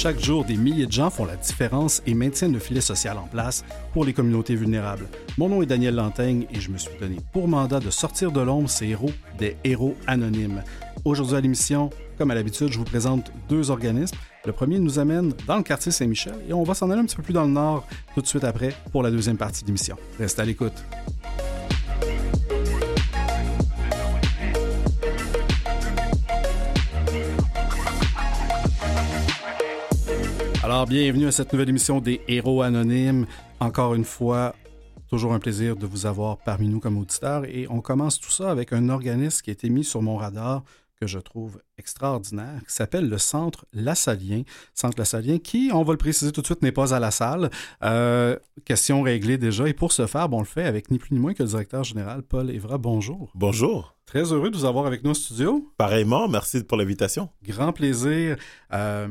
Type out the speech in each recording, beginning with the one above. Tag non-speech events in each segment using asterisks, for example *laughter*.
Chaque jour, des milliers de gens font la différence et maintiennent le filet social en place pour les communautés vulnérables. Mon nom est Daniel Lantaigne et je me suis donné pour mandat de sortir de l'ombre ces héros des héros anonymes. Aujourd'hui à l'émission, comme à l'habitude, je vous présente deux organismes. Le premier nous amène dans le quartier Saint-Michel et on va s'en aller un petit peu plus dans le nord tout de suite après pour la deuxième partie de l'émission. Restez à l'écoute. Alors, bienvenue à cette nouvelle émission des Héros Anonymes. Encore une fois, toujours un plaisir de vous avoir parmi nous comme auditeurs. Et on commence tout ça avec un organisme qui a été mis sur mon radar que je trouve extraordinaire, qui s'appelle le Centre Lassalien. Centre Lassalien qui, on va le préciser tout de suite, n'est pas à la salle. Euh, question réglée déjà. Et pour ce faire, bon, on le fait avec ni plus ni moins que le directeur général Paul Evra. Bonjour. Bonjour. Très heureux de vous avoir avec nous au studio. Pareillement, merci pour l'invitation. Grand plaisir. Euh,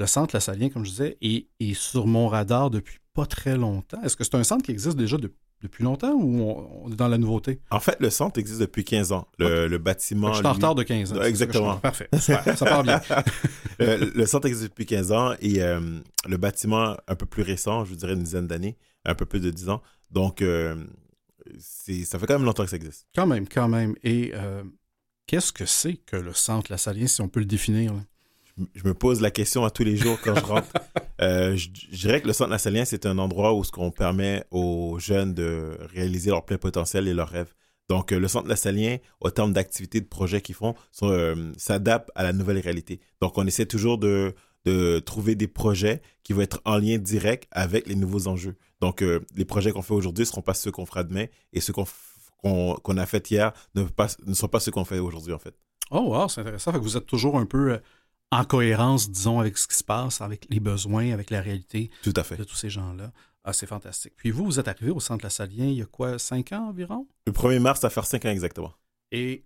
le centre Lassalien, comme je disais, est, est, sur mon radar depuis pas très longtemps. Est-ce que c'est un centre qui existe déjà de, depuis longtemps ou on, on, est dans la nouveauté? En fait, le centre existe depuis 15 ans. Le, okay. le bâtiment. Je suis en retard de 15 ans. Exactement. Parfait. *laughs* Super. Ça part bien. le, *laughs* le, centre existe depuis 15 ans et euh, le bâtiment un peu plus récent, je vous dirais une dizaine d'années, un peu plus de 10 ans. Donc, euh, ça fait quand même longtemps que ça existe. Quand même, quand même. Et euh, qu'est-ce que c'est que le centre Lassalien, si on peut le définir? Là? Je me pose la question à tous les jours quand je rentre. *laughs* euh, je, je, dirais que le Centre Lassalien, c'est un endroit où ce qu'on permet aux jeunes de réaliser leur plein potentiel et leurs rêves. Donc, euh, le Centre Lassalien, au terme d'activités, de projets qu'ils font, euh, s'adapte à la nouvelle réalité. Donc, on essaie toujours de, de trouver des projets qui vont être en lien direct avec les nouveaux enjeux. Donc, euh, les projets qu'on fait aujourd'hui ne seront pas ceux qu'on fera demain et ceux qu'on qu'on qu a fait hier ne, pas, ne sont pas ceux qu'on fait aujourd'hui, en fait. Oh, wow, c'est intéressant. Fait que vous êtes toujours un peu en cohérence, disons, avec ce qui se passe, avec les besoins, avec la réalité Tout à fait. de tous ces gens-là. Ah, c'est fantastique. Puis vous, vous êtes arrivé au Centre Lassalien il y a quoi, cinq ans environ? Le 1er mars, ça fait cinq ans exactement. Et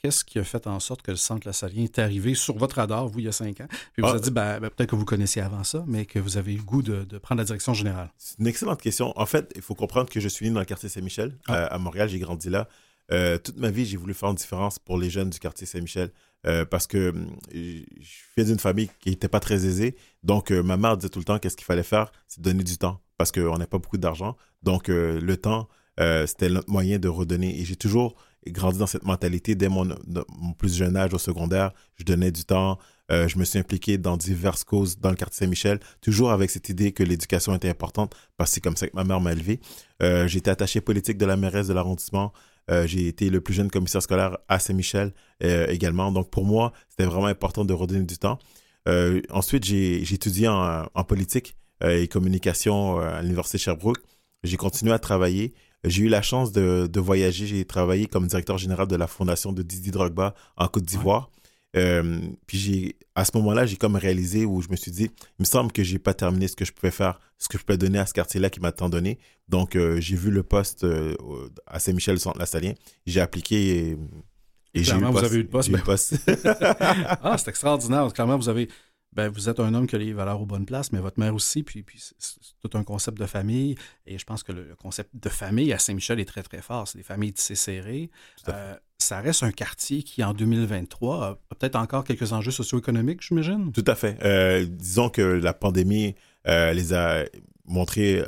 qu'est-ce qui a fait en sorte que le Centre Lassalien est arrivé sur votre radar, vous, il y a cinq ans? Puis vous ah. avez dit, ben, ben, peut-être que vous connaissiez avant ça, mais que vous avez eu le goût de, de prendre la direction générale. C'est une excellente question. En fait, il faut comprendre que je suis né dans le quartier Saint-Michel, ah. euh, à Montréal, j'ai grandi là. Euh, toute ma vie, j'ai voulu faire une différence pour les jeunes du quartier Saint-Michel. Euh, parce que je viens d'une famille qui n'était pas très aisée. Donc, euh, ma mère disait tout le temps qu'est-ce qu'il fallait faire, c'est donner du temps, parce qu'on n'a pas beaucoup d'argent. Donc, le temps, c'était notre moyen de redonner. Et j'ai toujours grandi dans cette mentalité dès mon, mon, plus jeune âge au secondaire. Je donnais du temps. je me suis impliqué dans diverses causes dans le quartier Saint-Michel, toujours avec cette idée que l'éducation était importante, parce que c'est comme ça que ma mère m'a élevé. été attaché politique de la mairesse de l'arrondissement. Euh, j'ai été le plus jeune commissaire scolaire à Saint-Michel euh, également. Donc, pour moi, c'était vraiment important de redonner du temps. Euh, ensuite, j'ai étudié en, politique et communication à l'Université Sherbrooke. J'ai continué à travailler. J'ai eu la chance de, de voyager. J'ai travaillé comme directeur général de la fondation de Didier Drogba en Côte d'Ivoire. Euh, puis j'ai, à ce moment-là, j'ai comme réalisé où je me suis dit, il me semble que j'ai pas terminé ce que je pouvais faire, ce que je pouvais donner à ce quartier-là qui m'a tant donné. Donc, euh, j'ai vu le poste euh, à Saint-Michel, centre Lassalien. J'ai appliqué et, et j'ai eu le poste. vous avez eu le poste. Ben... poste. *laughs* ah, c'est extraordinaire. Clairement, vous avez, ben, vous êtes un homme qui a les valeurs aux bonnes places, mais votre mère aussi, puis, puis c'est tout un concept de famille. Et je pense que le, concept de famille à Saint-Michel est très, très fort. C'est des familles tissées serrées. Euh, ça reste un quartier qui, en 2023, a peut-être encore quelques enjeux socio-économiques, j'imagine? Tout à fait. Euh, disons que la pandémie euh, les a montrés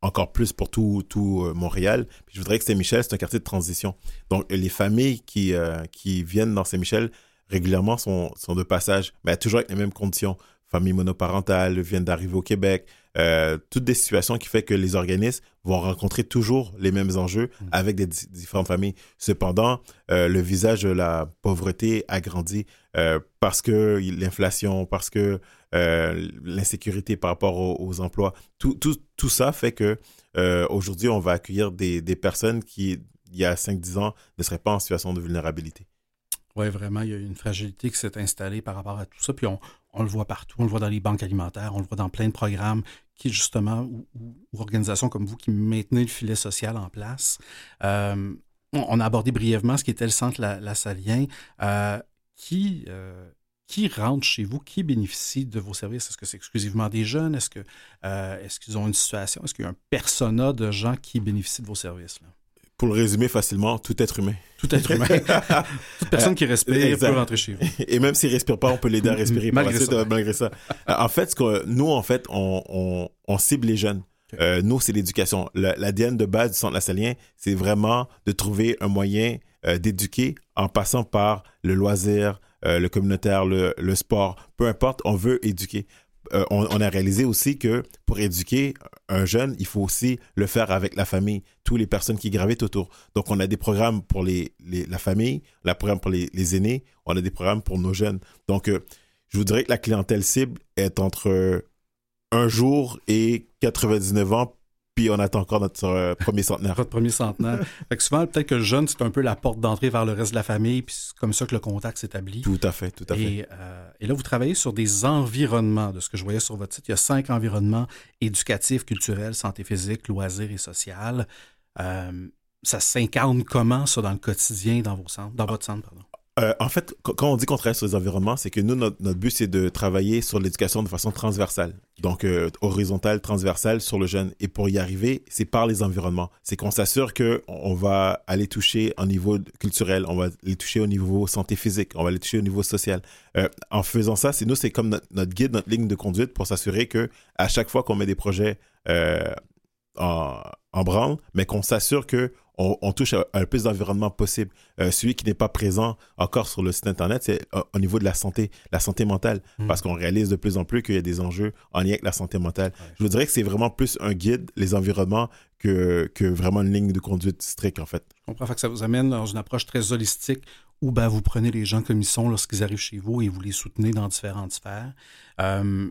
encore plus pour tout, tout Montréal. Puis je voudrais que Saint-Michel, c'est un quartier de transition. Donc, les familles qui, qui viennent dans Saint-Michel régulièrement sont, sont de passage, mais toujours avec les mêmes conditions. Famille monoparentale, viennent d'arriver au Québec, euh, toutes des situations qui fait que les organismes vont rencontrer toujours les mêmes enjeux mmh. avec des différentes familles. Cependant, euh, le visage de la pauvreté a grandi euh, parce que l'inflation, parce que l'insécurité par rapport aux, aux, emplois, tout, tout, tout ça fait que aujourd'hui, on va accueillir des, des personnes qui, il y a 5-10 ans, ne seraient pas en situation de vulnérabilité. Oui, vraiment, il y a une fragilité qui s'est installée par rapport à tout ça. Puis on, on, le voit partout. On le voit dans les banques alimentaires, on le voit dans plein de programmes qui, justement, ou, ou, ou organisations comme vous qui maintenez le filet social en place. Euh, on a abordé brièvement ce qui était le centre La, la Salien. Euh, qui, euh, qui rentre chez vous? Qui bénéficie de vos services? Est-ce que c'est exclusivement des jeunes? Est-ce que est-ce qu'ils ont une situation? Est-ce qu'il y a un persona de gens qui bénéficient de vos services? Là? Pour le résumer facilement, tout être humain. Tout être humain. *laughs* Personne qui respire peut rentrer chez vous. Et même s'il respire pas, on peut l'aider à *laughs* respirer malgré, ça. malgré ça. en fait, ce que, nous, en fait, on, on, cible les jeunes. Euh, nous, c'est l'éducation. L'ADN de base du Centre Lassalien, c'est vraiment de trouver un moyen euh, d'éduquer en passant par le loisir, euh, le communautaire, le, le, sport. Peu importe, on veut éduquer. Euh, on, a réalisé aussi que pour éduquer un jeune, il faut aussi le faire avec la famille, toutes les personnes qui gravitent autour. Donc, on a des programmes pour les, la famille, la programme pour les, aînés, on a des programmes pour nos jeunes. Donc, euh, je vous dirais que la clientèle cible est entre un jour et 99 ans puis on attend encore notre euh, premier centenaire. Votre premier centenaire. *laughs* fait que souvent, peut-être que le jeune, c'est un peu la porte d'entrée vers le reste de la famille, puis c'est comme ça que le contact s'établit. Tout à fait, tout à et, fait. Euh, et là, vous travaillez sur des environnements, de ce que je voyais sur votre site. Il y a cinq environnements éducatifs, culturels, santé physique, loisirs et social. Euh, ça s'incarne comment, ça, dans le quotidien, dans, vos centres, dans votre centre? Pardon? Euh, en fait, quand on dit qu'on travaille sur les environnements, c'est que nous, notre, but, c'est de travailler sur l'éducation de façon transversale. Donc, euh, horizontale, transversale sur le jeune. Et pour y arriver, c'est par les environnements. C'est qu'on s'assure qu'on va aller toucher au niveau culturel, on va les toucher au niveau santé physique, on va les toucher au niveau social. Euh, en faisant ça, c'est nous, c'est comme notre, guide, notre ligne de conduite pour s'assurer que à chaque fois qu'on met des projets en, en branle, mais qu'on s'assure que on, touche à, le plus d'environnement possible. Euh, celui qui n'est pas présent encore sur le site Internet, c'est euh, au niveau de la santé, la santé mentale, mm. parce qu'on réalise de plus en plus qu'il y a des enjeux en lien avec la santé mentale. Je vous dirais que c'est vraiment plus un guide, les environnements, que, que vraiment une ligne de conduite stricte, en fait. Je comprends que ça vous amène dans une approche très holistique où ben, vous prenez les gens comme ils sont lorsqu'ils arrivent chez vous et vous les soutenez dans différentes sphères. Euh,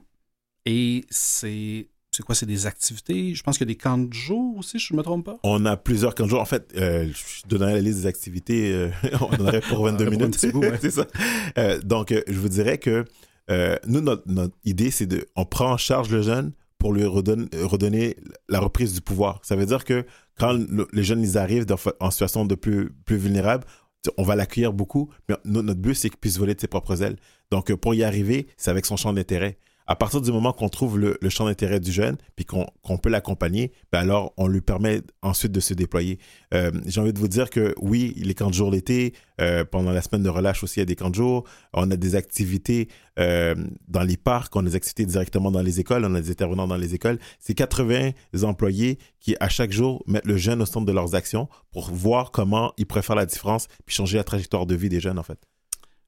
et c'est c'est quoi, c'est des activités? Je pense qu'il y a des camps de jour aussi, je ne me trompe pas. On a plusieurs camps de jour. En fait, euh, je donnerais la liste des activités, euh, *laughs* on donnerait pour 22 minutes. *laughs* c'est ça. Euh, donc, je vous dirais que nous, notre, idée, c'est de, on prend en charge le jeune pour lui redonner, la reprise du pouvoir. Ça veut dire que quand les jeunes ils arrivent en situation de plus, plus vulnérable, on va l'accueillir beaucoup, mais notre but, c'est qu'il puisse voler de ses propres ailes. Donc, pour y arriver, c'est avec son champ d'intérêt à partir du moment qu'on trouve le, champ d'intérêt du jeune, puis qu'on peut l'accompagner, ben alors on lui permet ensuite de se déployer. Euh, j'ai envie de vous dire que oui, les camps de jour l'été, euh, pendant la semaine de relâche aussi, il y a des camps de jour. On a des activités euh, dans les parcs, on a des activités directement dans les écoles, on a des intervenants dans les écoles. C'est 80 employés qui, à chaque jour, mettent le jeune au centre de leurs actions pour voir comment ils préfèrent la différence, puis changer la trajectoire de vie des jeunes, en fait.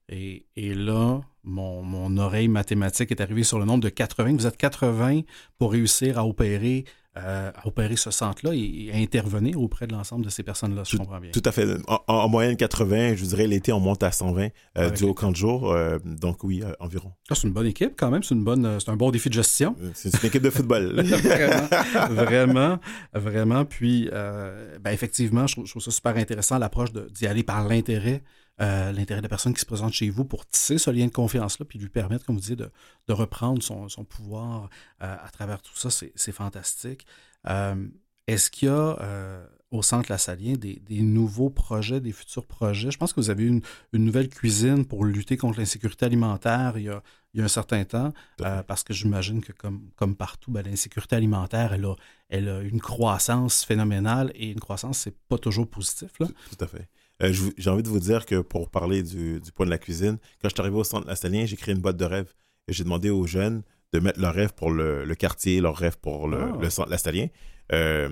Et, là, mon, oreille mathématique est arrivée sur le nombre de 80. Vous êtes 80 pour réussir à opérer, euh, à opérer ce centre-là et, à intervenir auprès de l'ensemble de ces personnes-là, si je comprends bien. Tout à fait. En, moyenne 80, je dirais l'été, on monte à 120 euh, du haut camp de jour. Euh, donc oui, environ. Ah, c'est une bonne équipe quand même. C'est, une bonne, c'est un bon défi de gestion. C'est une équipe de football. *laughs* vraiment, vraiment, vraiment. Puis, ben, effectivement, je trouve, ça super intéressant, l'approche d'y aller par l'intérêt euh, l'intérêt de la personne qui se présente chez vous pour tisser ce lien de confiance-là, puis lui permettre, comme vous dites, de, de reprendre son, son pouvoir euh, à travers tout ça. C'est fantastique. Euh, est-ce qu'il y a au Centre La des, des, nouveaux projets, des futurs projets? Je pense que vous avez une, une nouvelle cuisine pour lutter contre l'insécurité alimentaire il y, a, il y a, un certain temps, parce que j'imagine que comme, comme partout, ben, l'insécurité alimentaire, elle a, elle a une croissance phénoménale et une croissance, c'est pas toujours positif. Là. Tout à fait. Euh, j'ai envie de vous dire que pour parler du, du, point de la cuisine, quand je suis arrivé au centre Astalien, j'ai créé une boîte de rêves et j'ai demandé aux jeunes de mettre leurs rêves pour le, le quartier, leurs rêves pour le, ah. le centre Astalien. Euh,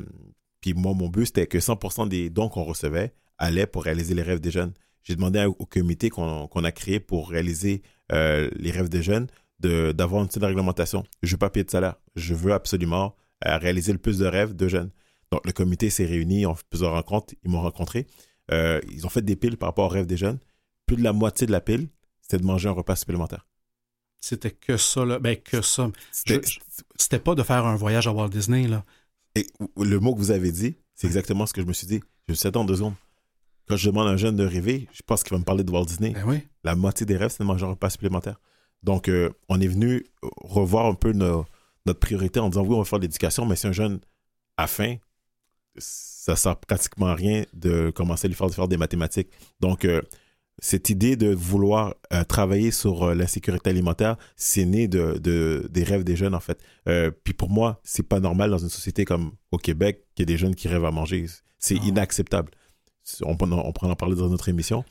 puis moi, mon but, c'était que 100% des dons qu'on recevait allaient pour réaliser les rêves des jeunes. J'ai demandé au, comité qu'on a créé pour réaliser euh, les rêves des jeunes d'avoir une petite réglementation. Je veux pas payer de salaire. Je veux absolument réaliser le plus de rêves de jeunes. Donc, le comité s'est réuni, on fait plusieurs rencontres, ils m'ont rencontré. Euh, ils ont fait des piles par rapport au rêve des jeunes. Plus de la moitié de la pile, c'était de manger un repas supplémentaire. C'était que ça, là. Ben, que ça. C'était pas de faire un voyage à Walt Disney, là. Et le mot que vous avez dit, c'est exactement ce que je me suis dit. Je me suis dit, deux secondes. Quand je demande à un jeune de rêver, je pense qu'il va me parler de Walt Disney. Ben la moitié des rêves, c'est de manger un repas supplémentaire. Donc, euh, on est venu revoir un peu notre priorité en disant, oui, on va faire de l'éducation, mais si un jeune a faim, ça sert pratiquement à rien de commencer à lui faire, faire des mathématiques. Donc, euh, cette idée de vouloir euh, travailler sur euh, l'insécurité alimentaire, c'est né de, de, des rêves des jeunes, en fait. Euh, puis pour moi, c'est pas normal dans une société comme au Québec qu'il y ait des jeunes qui rêvent à manger. C'est inacceptable. On, on, on pourra en parler dans notre émission.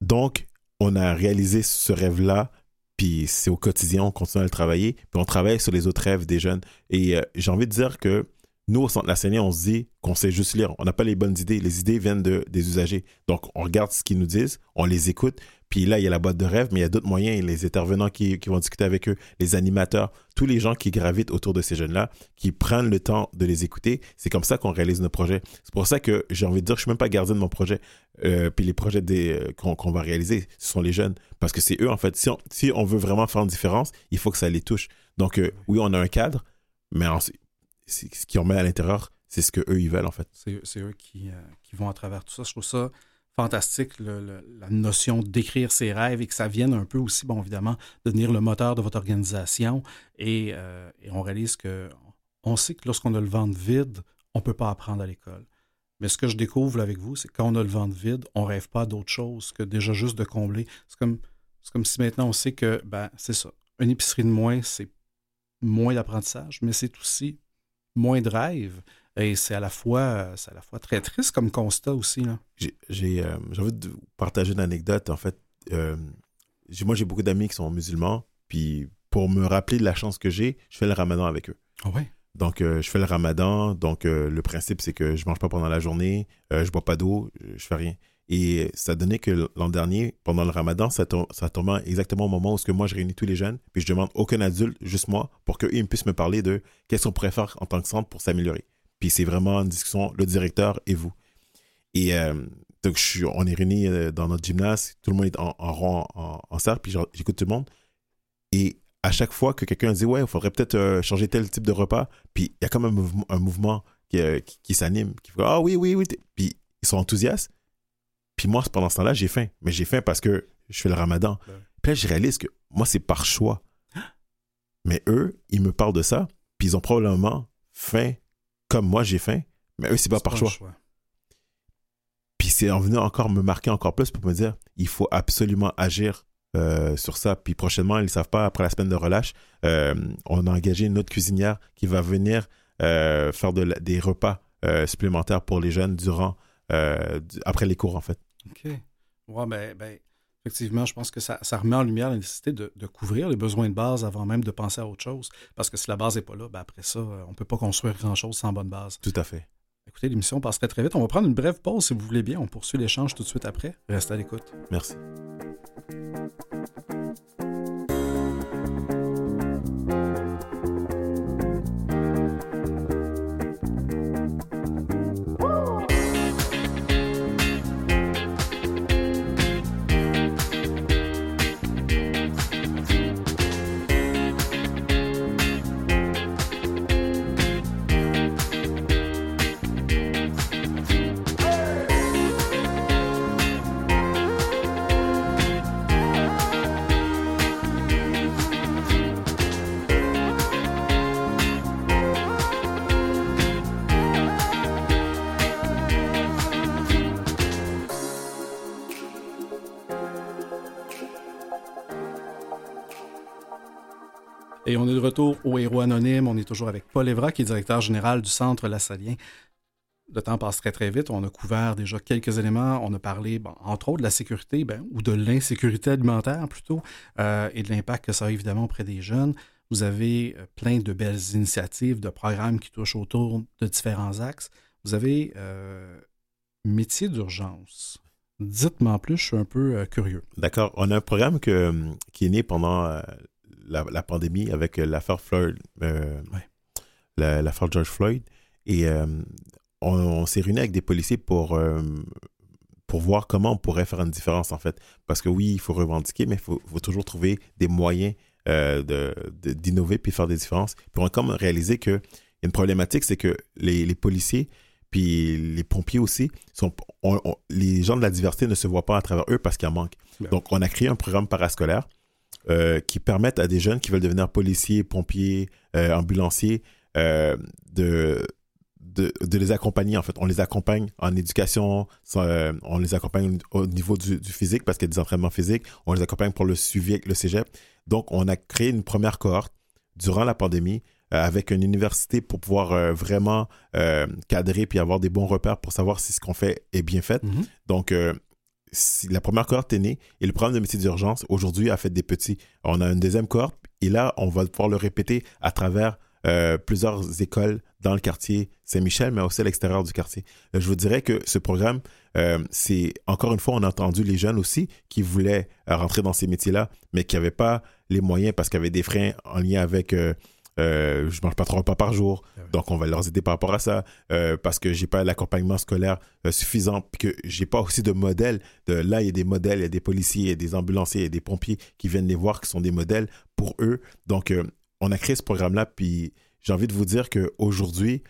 donc, on a réalisé ce rêve-là, puis c'est au quotidien, on continue à le travailler, puis on travaille sur les autres rêves des jeunes. Et j'ai envie de dire que nous, au centre la on se dit qu'on sait juste lire. On n'a pas les bonnes idées. Les idées viennent de, des usagers. Donc, on regarde ce qu'ils nous disent, on les écoute. Puis là, il y a la boîte de rêve, mais il y a d'autres moyens. Les intervenants qui, vont discuter avec eux, les animateurs, tous les gens qui gravitent autour de ces jeunes-là, qui prennent le temps de les écouter. C'est comme ça qu'on réalise nos projets. C'est pour ça que j'ai envie de dire, je suis même pas gardien de mon projet. Euh, puis les projets euh, qu'on, va réaliser, ce sont les jeunes. Parce que c'est eux, en fait. Si on, si on veut vraiment faire une différence, il faut que ça les touche. Donc, euh, oui, on a un cadre, mais ensuite, ce qu'ils met à l'intérieur, c'est ce qu'eux, ils veulent, en fait. C'est eux qui, euh, qui, vont à travers tout ça. Je trouve ça fantastique, la notion d'écrire ses rêves et que ça vienne un peu aussi, bon, évidemment, de devenir le moteur de votre organisation. Et, euh, on réalise que on sait que lorsqu'on a le ventre vide, on ne peut pas apprendre à l'école. Mais ce que je découvre avec vous, c'est que quand on a le ventre vide, on ne rêve pas d'autre chose que déjà juste de combler. C'est comme, comme si maintenant on sait que, ben, c'est ça. Une épicerie de moins, c'est moins d'apprentissage, mais c'est aussi moins de rêves. Et c'est à la fois c'est à la fois très triste comme constat aussi. Là. J'ai, euh, envie de partager une anecdote. En fait, euh, moi, j'ai beaucoup d'amis qui sont musulmans. Puis pour me rappeler de la chance que j'ai, je fais le ramadan avec eux. Ah ouais? Donc, euh, je fais le ramadan. Donc, le principe, c'est que je mange pas pendant la journée, je bois pas d'eau, je fais rien. Et ça donnait que l'an dernier, pendant le ramadan, ça, ça tombait exactement au moment où que moi, je réunis tous les jeunes, puis je demande aucun adulte, juste moi, pour qu'eux puissent me parler de qu'est-ce qu'on pourrait faire en tant que centre pour s'améliorer. Puis c'est vraiment une discussion, le directeur et vous. Et euh, donc, je on est réunis euh, dans notre gymnase, tout le monde est en, rond, en, cercle, puis j'écoute tout le monde. Et à chaque fois que quelqu'un dit, ouais, il faudrait peut-être euh, changer tel type de repas, puis il y a quand même un mouvement, qui, qui, s'anime, qui fait, ah oui, oui, oui, puis ils sont enthousiastes. Puis moi, pendant ce temps-là, j'ai faim. Mais j'ai faim parce que je fais le ramadan. Puis là, je réalise que moi, c'est par choix. Mais eux, ils me parlent de ça, puis ils ont probablement faim comme moi, j'ai faim. Mais eux, c'est pas par choix. Puis c'est en venant encore me marquer encore plus pour me dire, il faut absolument agir euh, sur ça. Puis prochainement, ils ne savent pas, après la semaine de relâche, euh, on a engagé une autre cuisinière qui va venir euh, faire des repas supplémentaires pour les jeunes durant, après les cours, en fait. OK. Ouais, ben, ben, effectivement, je pense que ça, remet en lumière la nécessité de, couvrir les besoins de base avant même de penser à autre chose. Parce que si la base n'est pas là, ben après ça, euh, on ne peut pas construire grand-chose sans bonne base. Tout à fait. Écoutez, l'émission passerait très vite. On va prendre une brève pause si vous voulez bien. On poursuit l'échange tout de suite après. Restez à l'écoute. Merci. Et on est de retour au Héros Anonyme. On est toujours avec Paul Evra, qui est directeur général du Centre Lassalien. Le temps passe très, très vite. On a couvert déjà quelques éléments. On a parlé, entre autres, de la sécurité, ben, ou de l'insécurité alimentaire plutôt, euh, et de l'impact que ça a évidemment auprès des jeunes. Vous avez euh, plein de belles initiatives, de programmes qui touchent autour de différents axes. Vous avez euh, métier d'urgence. Dites-moi en plus, je suis un peu curieux. D'accord. On a un programme qui est né pendant la, pandémie avec euh, l'affaire Floyd, euh, l'affaire George Floyd. Et euh, on, s'est réunis avec des policiers pour, pour voir comment on pourrait faire une différence, en fait. Parce que oui, il faut revendiquer, mais il faut, toujours trouver des moyens d'innover de, puis faire des différences. Puis on a comme réalisé qu'il y a une problématique, c'est que les, les, policiers puis les pompiers aussi, sont, les gens de la diversité ne se voient pas à travers eux parce qu'il en manque. Donc, on a créé un programme parascolaire euh, qui permettent à des jeunes qui veulent devenir policiers, pompiers, euh, ambulanciers, euh, de, de, de, les accompagner en fait. On les accompagne en éducation, on les accompagne au niveau du, du physique parce qu'il y a des entraînements physiques, on les accompagne pour le suivi avec le cégep. Donc, on a créé une première cohorte durant la pandémie avec une université pour pouvoir vraiment cadrer puis avoir des bons repères pour savoir si ce qu'on fait est bien fait. Mhm. Donc, la première cohorte est née et le programme de métier d'urgence aujourd'hui a fait des petits. On a une deuxième cohorte et là, on va pouvoir le répéter à travers euh, plusieurs écoles dans le quartier Saint-Michel, mais aussi à l'extérieur du quartier. Euh, je vous dirais que ce programme, euh, c'est encore une fois, on a entendu les jeunes aussi qui voulaient rentrer dans ces métiers-là, mais qui n'avaient pas les moyens parce qu'il y avait des freins en lien avec je mange pas trois repas par jour, ah donc on va leur aider par rapport à ça, parce que j'ai pas l'accompagnement scolaire suffisant, puis que j'ai pas aussi de modèles. De, là, il y a des modèles, il y a des policiers, il y a des ambulanciers, il y a des pompiers qui viennent les voir, qui sont des modèles pour eux. Donc, on a créé ce programme-là, puis j'ai envie de vous dire qu'aujourd'hui,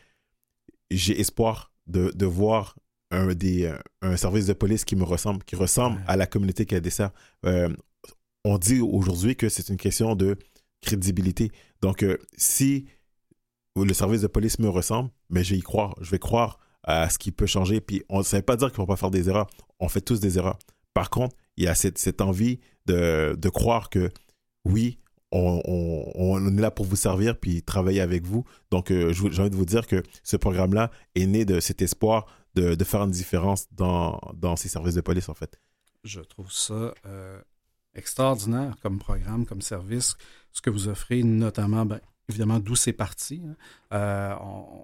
j'ai espoir de, de voir un, des, un service de police qui me ressemble, qui ressemble à la communauté qu'elle dessert. Euh, on dit aujourd'hui que c'est une question de crédibilité. Donc, euh, si le service de police me ressemble, mais je vais y croire. Je vais croire à ce qui peut changer. Puis, on ne savait pas dire qu'il ne faut pas faire des erreurs. On fait tous des erreurs. Par contre, il y a cette, cette envie de, de croire que oui, on, est là pour vous servir puis travailler avec vous. Donc, euh, j'ai envie de vous dire que ce programme-là est né de cet espoir de, faire une différence dans, ces services de police, en fait. Je trouve ça euh, extraordinaire comme programme, comme service, ce que vous offrez, notamment, ben, évidemment, d'où c'est parti. Hein. Euh,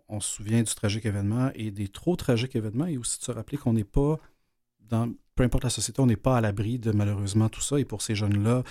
on, se souvient du tragique événement et des trop tragiques événements, et aussi de se rappeler qu'on n'est pas dans peu importe la société, on n'est pas à l'abri de malheureusement tout ça. Et pour ces jeunes-là,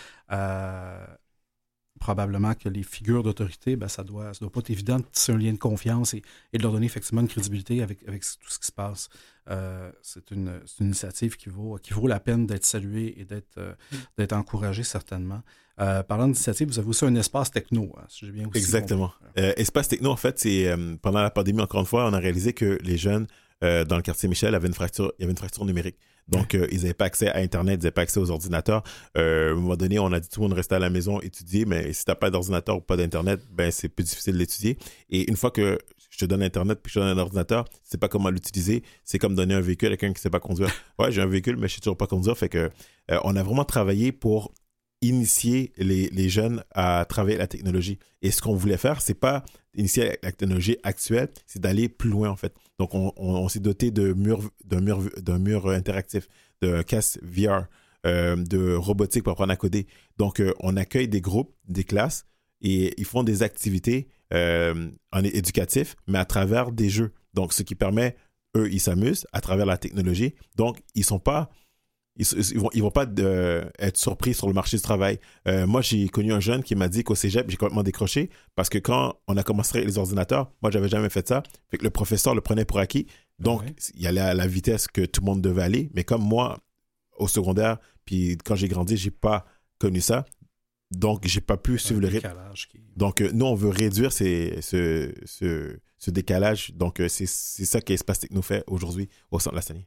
probablement que les figures d'autorité, ben, ça doit, ça doit pas être évident de tisser un lien de confiance et, de leur donner effectivement une crédibilité avec, avec tout ce qui se passe. Euh, c'est une, une, initiative qui vaut, qui vaut la peine d'être saluée et d'être euh, mm. d'être encouragée certainement. Euh, parlant d'initiative, vous avez aussi un espace techno, hein, si j'ai bien aussi Exactement. espace techno, en fait, c'est pendant la pandémie, encore une fois, on a réalisé que les jeunes dans le quartier Michel avaient une fracture, il y avait une fracture numérique. Donc, euh, ils n'avaient pas accès à Internet, ils n'avaient pas accès aux ordinateurs. Euh, à un moment donné, on a dit tout le monde restait à la maison étudier, mais si tu n'as pas d'ordinateur ou pas d'Internet, ben c'est plus difficile d'étudier. Et une fois que je te donne Internet puis je te donne un ordinateur, tu sais pas comment l'utiliser. C'est comme donner un véhicule à quelqu'un qui ne sait pas conduire. *laughs* Ouais, j'ai un véhicule, mais je sais toujours pas conduire. Fait que euh, on a vraiment travaillé pour initier les, les, jeunes à travailler la technologie. Et ce qu'on voulait faire, c'est pas initier la technologie actuelle, c'est d'aller plus loin en fait. Donc on, s'est doté de murs, d'un mur, d'un mur interactif, de casque VR, euh, de robotique pour apprendre à coder. Donc euh, on accueille des groupes, des classes et ils font des activités euh, en éducatif, mais à travers des jeux. Donc ce qui permet eux, ils s'amusent à travers la technologie. Donc ils sont pas ils, ils, vont, ils vont pas être surpris sur le marché du travail. Euh, moi, j'ai connu un jeune qui m'a dit qu'au cégep, j'ai complètement décroché parce que quand on a commencé les ordinateurs, moi, j'avais jamais fait ça. Fait que le professeur le prenait pour acquis. Donc, il y allait à la vitesse que tout le monde devait aller. Mais comme moi, au secondaire, puis quand j'ai grandi, j'ai pas connu ça. Donc, j'ai pas pu suivre le rythme. Donc, euh, nous, on veut réduire ces, ce, ce, ce, décalage. Donc, euh, c'est ça qu'Espace Techno fait aujourd'hui au centre de la Sanie.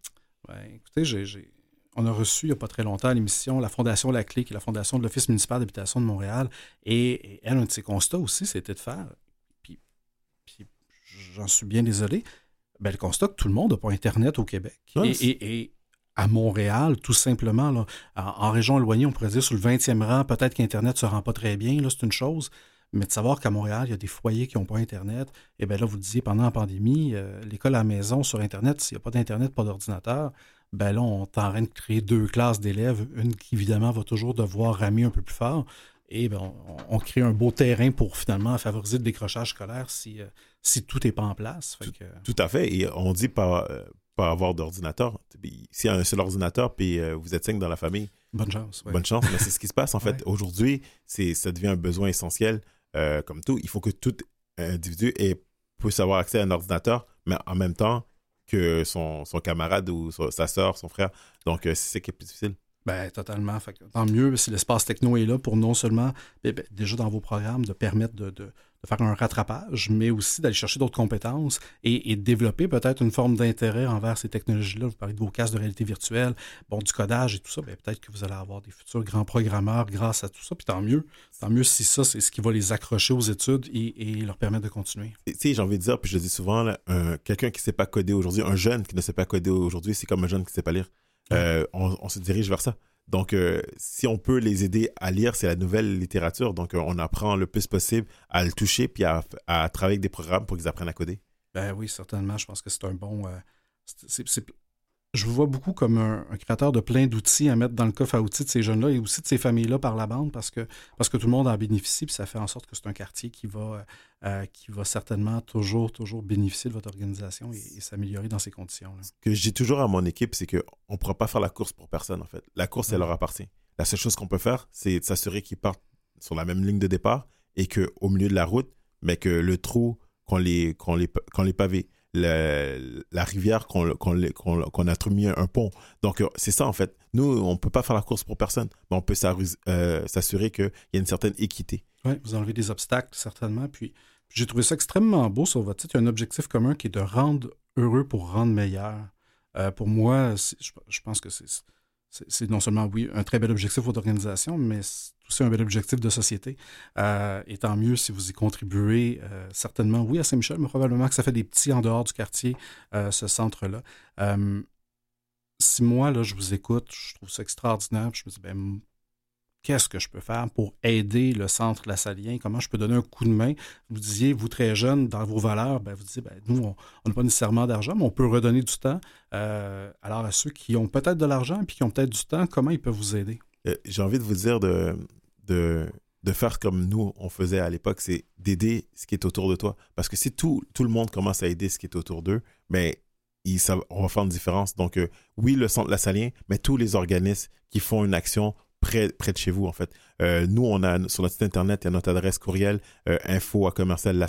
Ouais, écoutez, j'ai on a reçu il n'y a pas très longtemps à l'émission la Fondation La Clé, qui est la fondation de l'Office municipal d'habitation de Montréal. Et, elle, un de ses constats aussi, c'était de faire, puis, j'en suis bien désolé, ben, le constat que tout le monde n'a pas Internet au Québec. et, à Montréal, tout simplement, en, région éloignée, on pourrait dire sur le 20e rang, peut-être qu'Internet ne se rend pas très bien, là, c'est une chose. Mais de savoir qu'à Montréal, il y a des foyers qui n'ont pas Internet, et bien là, vous le disiez, pendant la pandémie, euh, l'école à la maison sur Internet, s'il n'y a pas d'Internet, pas d'ordinateur, ben là, on est en train de créer deux classes d'élèves, une qui évidemment va toujours devoir ramer un peu plus fort. Et ben, on, crée un beau terrain pour finalement favoriser le décrochage scolaire si, euh, si tout n'est pas en place. tout, à fait. Et on dit pas, euh, pas avoir d'ordinateur. S'il y a un seul ordinateur, puis euh, vous êtes cinq dans la famille. Bonne chance. Bonne chance, mais c'est ce qui se passe en *laughs* fait. Aujourd'hui, ça devient un besoin essentiel. comme tout, il faut que tout individu ait, puisse avoir accès à un ordinateur, mais en même temps, que son, camarade ou sa soeur, son frère. Donc, euh, c'est ça qui est plus difficile. Ben, totalement. tant mieux si l'espace techno est là pour non seulement, ben, ben, déjà dans vos programmes, de permettre de, faire un rattrapage, mais aussi d'aller chercher d'autres compétences et, de développer peut-être une forme d'intérêt envers ces technologies-là. Vous parlez de vos casques de réalité virtuelle, bon, du codage et tout ça. Ben, peut-être que vous allez avoir des futurs grands programmeurs grâce à tout ça. Puis tant mieux. Tant mieux si ça, c'est ce qui va les accrocher aux études et, leur permettre de continuer. Tu sais, j'ai envie de dire, puis je le dis souvent, quelqu'un qui ne sait pas coder aujourd'hui, un jeune qui ne sait pas coder aujourd'hui, c'est comme un jeune qui ne sait pas lire. Euh, on, se dirige vers ça. Donc, euh, si on peut les aider à lire, c'est la nouvelle littérature. Donc, euh, on apprend le plus possible à le toucher puis à, travailler avec des programmes pour qu'ils apprennent à coder. Ben oui, certainement. Je pense que c'est un bon je vous vois beaucoup comme un, créateur de plein d'outils à mettre dans le coffre à outils de ces jeunes-là et aussi de ces familles-là par la bande parce que, parce que tout le monde en bénéficie, puis ça fait en sorte que c'est un quartier qui va, euh, qui va certainement toujours, toujours bénéficier de votre organisation et, s'améliorer dans ces conditions. Ce que je dis toujours à mon équipe, c'est qu'on ne pourra pas faire la course pour personne, en fait. La course, elle leur appartient. La seule chose qu'on peut faire, c'est de s'assurer qu'ils partent sur la même ligne de départ et qu'au milieu de la route, mais que le trou, qu'on les, qu'on les, qu'on les la, rivière qu'on a mis un pont. Donc, euh, c'est ça, en fait. Nous, on ne peut pas faire la course pour personne, mais on peut euh, s'assurer qu'il y a une certaine équité. Oui, vous enlevez des obstacles, certainement. Puis, j'ai trouvé ça extrêmement beau sur votre site. Il y a un objectif commun qui est de rendre heureux pour rendre meilleur. Euh, pour moi, je, pense que c'est c'est non seulement, oui, un très bel objectif d'organisation, mais aussi un bel objectif de société. Euh, et tant mieux si vous y contribuez, euh, certainement, oui, à Saint-Michel, mais probablement que ça fait des petits en dehors du quartier, euh, ce centre-là. si moi, là, je vous écoute, je trouve ça extraordinaire, je me dis, ben, qu'est-ce que je peux faire pour aider le centre La Salien? Comment je peux donner un coup de main? Vous disiez, vous très jeune, dans vos valeurs, ben, vous disiez, ben, nous, on n'a pas nécessairement d'argent, mais on peut redonner du temps. Euh, alors, à ceux qui ont peut-être de l'argent et qui ont peut-être du temps, comment ils peuvent vous aider? Euh, j'ai envie de vous dire de, de, de faire comme nous, on faisait à l'époque, c'est d'aider ce qui est autour de toi. Parce que si tout, tout le monde commence à aider ce qui est autour d'eux, mais ben, on va faire une différence. Donc, euh, oui, le centre La Salien, mais tous les organismes qui font une action près, près de chez vous, en fait. Euh, nous, on a sur notre site internet, il y a notre adresse courriel euh, info à commercial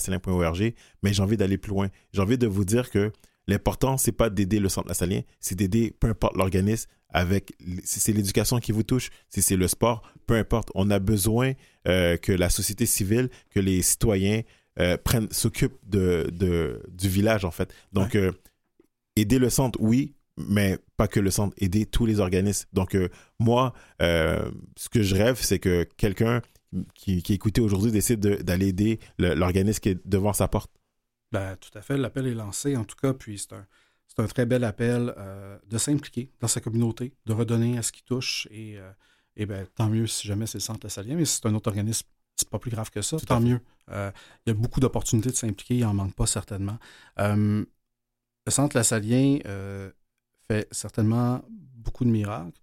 mais j'ai envie d'aller plus loin. J'ai envie de vous dire que l'important, c'est pas d'aider le centre Lassalien, c'est d'aider peu importe l'organisme avec si c'est l'éducation qui vous touche, si c'est le sport, peu importe. On a besoin euh, que la société civile, que les citoyens prennent s'occupent de, de, du village, en fait. Donc, aider le centre, oui, mais pas que le centre, aider tous les organismes. Donc, euh, moi, euh, ce que je rêve, c'est que quelqu'un qui, qui écoutait aujourd'hui décide d'aller aider l'organisme qui est devant sa porte. Ben, tout à fait. L'appel est lancé, en tout cas, puis c'est un, un, très bel appel euh, de s'impliquer dans sa communauté, de redonner à ce qui touche. Et, et ben, tant mieux si jamais c'est le centre salien, mais si c'est un autre organisme, c'est pas plus grave que ça, tant mieux. il y a beaucoup d'opportunités de s'impliquer, il n'en manque pas certainement. le centre La Salien fait certainement beaucoup de miracles,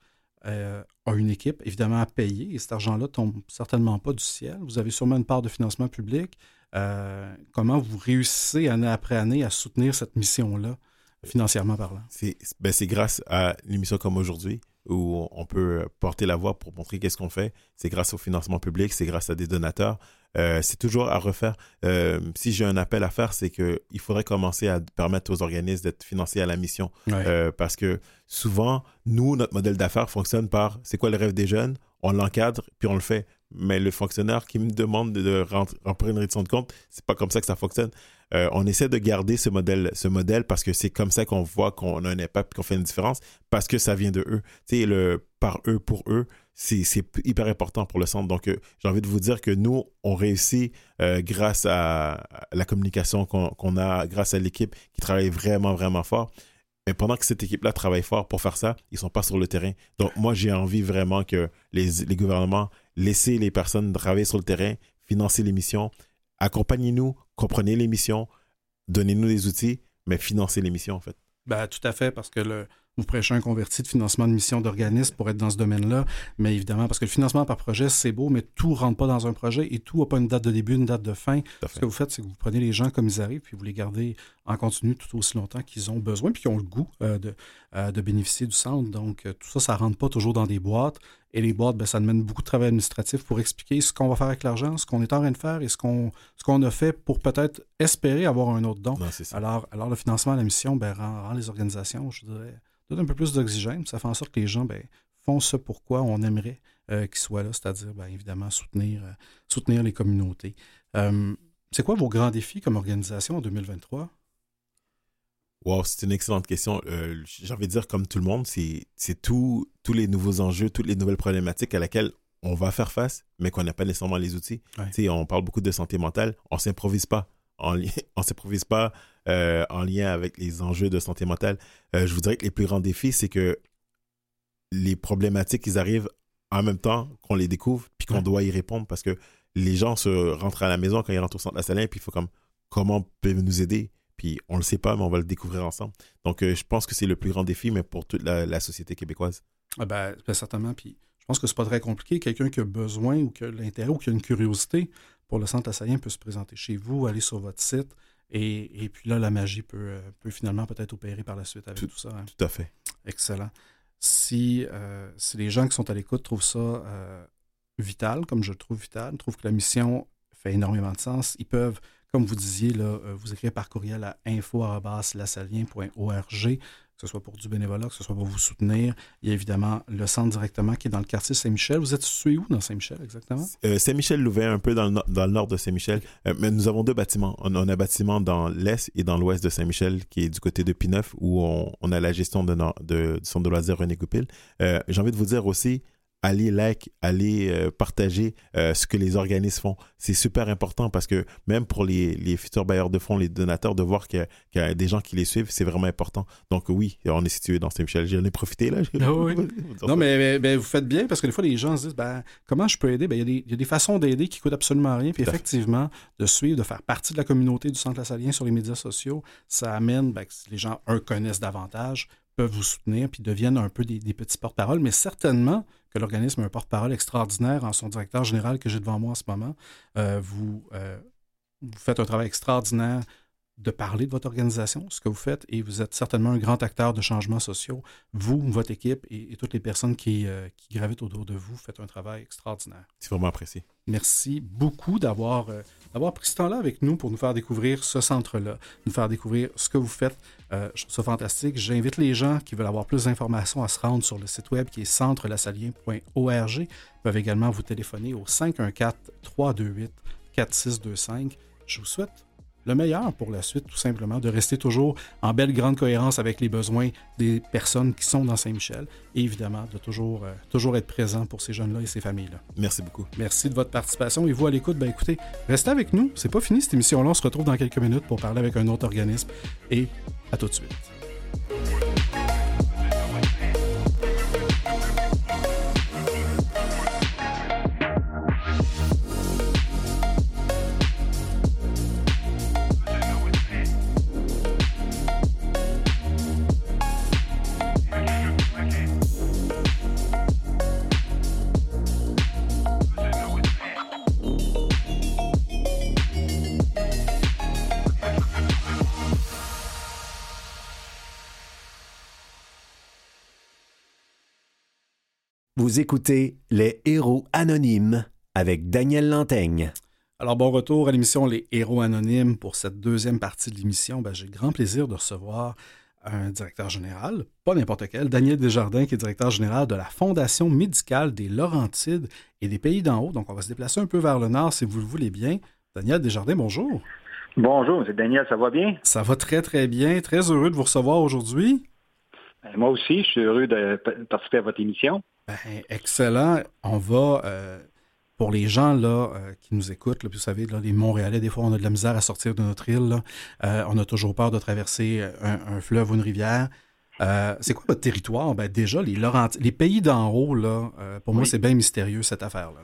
euh, a une équipe évidemment à payer et cet argent-là tombe certainement pas du ciel. Vous avez sûrement une part de financement public. Euh, comment vous réussissez année après année à soutenir cette mission-là, financièrement parlant? C'est ben grâce à l'émission comme aujourd'hui où on peut porter la voix pour montrer qu'est-ce qu'on fait. C'est grâce au financement public, c'est grâce à des donateurs. Euh, c'est toujours à refaire. Euh, si j'ai un appel à faire, c'est qu'il faudrait commencer à permettre aux organismes d'être financés à la mission. Euh, parce que souvent, nous, notre modèle d'affaires fonctionne par c'est quoi le rêve des jeunes, on l'encadre, puis on le fait. Mais le fonctionnaire qui me demande de remplir une réduction de compte, c'est pas comme ça que ça fonctionne. On essaie de garder ce modèle, ce modèle parce que c'est comme ça qu'on voit qu'on a un impact, qu'on fait une différence, parce que ça vient de eux. Le par eux, pour eux, c'est hyper important pour le centre. Donc, euh, j'ai envie de vous dire que nous, on réussit euh, grâce à, la communication qu'on a, grâce à l'équipe qui travaille vraiment, vraiment fort. Mais pendant que cette équipe-là travaille fort pour faire ça, ils ne sont pas sur le terrain. Donc, moi, j'ai envie vraiment que les, les gouvernements laissent les personnes travailler sur le terrain, financer les missions, accompagnez-nous, comprenez les missions, donnez-nous des outils, mais financez les missions, en fait. Ben, tout à fait, parce que le, vous prêchez un converti de financement de mission d'organisme pour être dans ce domaine-là. Mais évidemment, parce que le financement par projet, c'est beau, mais tout ne rentre pas dans un projet et tout n'a pas une date de début, une date de fin. Ce que vous faites, c'est que vous prenez les gens comme ils arrivent, puis vous les gardez en continu tout aussi longtemps qu'ils ont besoin, puis qu'ils ont le goût euh, de, euh, de, bénéficier du centre. Donc, euh, tout ça, ça ne rentre pas toujours dans des boîtes. Et les boîtes, ben, ça demande beaucoup de travail administratif pour expliquer ce qu'on va faire avec l'argent, ce qu'on est en train de faire et ce qu'on a fait pour peut-être espérer avoir un autre don. alors, alors, le financement à la mission ben, rend les organisations, je dirais, donne un peu plus d'oxygène. Ça fait en sorte que les gens ben, fond ce pourquoi on aimerait qu'ils soient là, c'est-à-dire bien évidemment soutenir, soutenir les communautés. c'est quoi vos grands défis comme organisation en 2023? Wow, c'est une excellente question. J'ai envie de dire, comme tout le monde, c'est tous les nouveaux enjeux, toutes les nouvelles problématiques à laquelle on va faire face, mais qu'on n'a pas nécessairement les outils. On parle beaucoup de santé mentale, on ne s'improvise pas. *laughs* On ne s'improvise pas euh, en lien avec les enjeux de santé mentale. Euh, je vous dirais que les plus grands défis, c'est que les problématiques, ils arrivent en même temps qu'on les découvre, puis qu'on doit y répondre, parce que les gens se rentrent à la maison quand ils rentrent au centre de la puis il faut comme, comment peuvent nous aider? Puis on ne le sait pas, mais on va le découvrir ensemble. Donc, euh, je pense que c'est le plus grand défi, mais pour toute la, société québécoise. Ah ben, ben, certainement. Puis pense que c'est pas très compliqué. Quelqu'un qui a besoin ou qui a l'intérêt ou qui a une curiosité pour le centre assaillant peut se présenter chez vous, aller sur votre site. Et, puis là, la magie peut, euh, peut finalement peut-être opérer par la suite avec tout, ça. Hein. Tout à fait. Excellent. Si, euh, si les gens qui sont à l'écoute trouvent ça euh, vital, comme je le trouve vital, trouvent que la mission fait énormément de sens, ils peuvent, comme vous disiez, là, vous écrire par courriel à info.lassalien.org que ce soit pour du bénévolat, que ce soit pour vous soutenir. Il y a évidemment le centre directement qui est dans le quartier Saint-Michel. Vous êtes situé où dans Saint-Michel exactement? Euh, Saint-Michel-Louvain, un peu dans le, nord de Saint-Michel. Euh, mais nous avons deux bâtiments. On, a un bâtiment dans l'est et dans l'ouest de Saint-Michel qui est du côté de Pineuf où on, a la gestion de, de, du centre de loisirs René Goupil. Euh, j'ai envie de vous dire aussi, allez like, allez euh, partager euh, ce que les organismes font. C'est super important parce que même pour les, les, futurs bailleurs de fonds, les donateurs, de voir qu'il y, a des gens qui les suivent, c'est vraiment important. Donc oui, on est situé dans Saint-Michel. J'en ai profité là. Ah oui. *laughs* non, mais, vous faites bien parce que des fois, les gens se disent ben, comment je peux aider? Ben, il, y a des, façons d'aider qui coûtent absolument rien. Puis effectivement, de suivre, de faire partie de la communauté du Centre La Salien sur les médias sociaux, ça amène ben, que les gens, un, connaissent davantage, peuvent vous soutenir puis deviennent un peu des, petits porte-paroles, mais certainement que l'organisme a un porte-parole extraordinaire en son directeur général que j'ai devant moi en ce moment. Euh, vous, euh, vous faites un travail extraordinaire de parler de votre organisation, ce que vous faites, et vous êtes certainement un grand acteur de changements sociaux. Vous, votre équipe et, toutes les personnes qui, euh, qui, gravitent autour de vous faites un travail extraordinaire. C'est vraiment apprécié. Merci beaucoup d'avoir d'avoir pris ce temps-là avec nous pour nous faire découvrir ce centre-là, nous faire découvrir ce que vous faites. Euh, je trouve ça fantastique. J'invite les gens qui veulent avoir plus d'informations à se rendre sur le site web qui est centrelasalien.org. Ils peuvent également vous téléphoner au 514-328-4625. Je vous souhaite le meilleur pour la suite, tout simplement, de rester toujours en belle grande cohérence avec les besoins des personnes qui sont dans Saint-Michel et évidemment de toujours, euh, toujours être présent pour ces jeunes-là et ces familles-là. Merci beaucoup. Merci de votre participation et vous à l'écoute, ben écoutez, restez avec nous, c'est pas fini cette émission-là, on se retrouve dans quelques minutes pour parler avec un autre organisme et à tout de suite. Vous écoutez Les Héros Anonymes avec Daniel Lantaigne. Alors, bon retour à l'émission Les Héros Anonymes. Pour cette deuxième partie de l'émission, ben, j'ai le grand plaisir de recevoir un directeur général, pas n'importe quel, Daniel Desjardins, qui est directeur général de la Fondation médicale des Laurentides et des Pays d'en haut. Donc, on va se déplacer un peu vers le nord si vous le voulez bien. Daniel Desjardins, bonjour. Bonjour, c'est Daniel, ça va bien? Ça va très, très bien. Très heureux de vous recevoir aujourd'hui. Ben, moi aussi, je suis heureux de participer à votre émission. Ben, excellent. On va, euh, pour les gens là, euh, qui nous écoutent, vous savez, les Montréalais, des fois, on a de la misère à sortir de notre île. Euh, on a toujours peur de traverser un, fleuve ou une rivière. c'est quoi votre territoire? Ben, déjà, les, les pays d'en haut, là, pour moi, c'est bien mystérieux, cette affaire-là.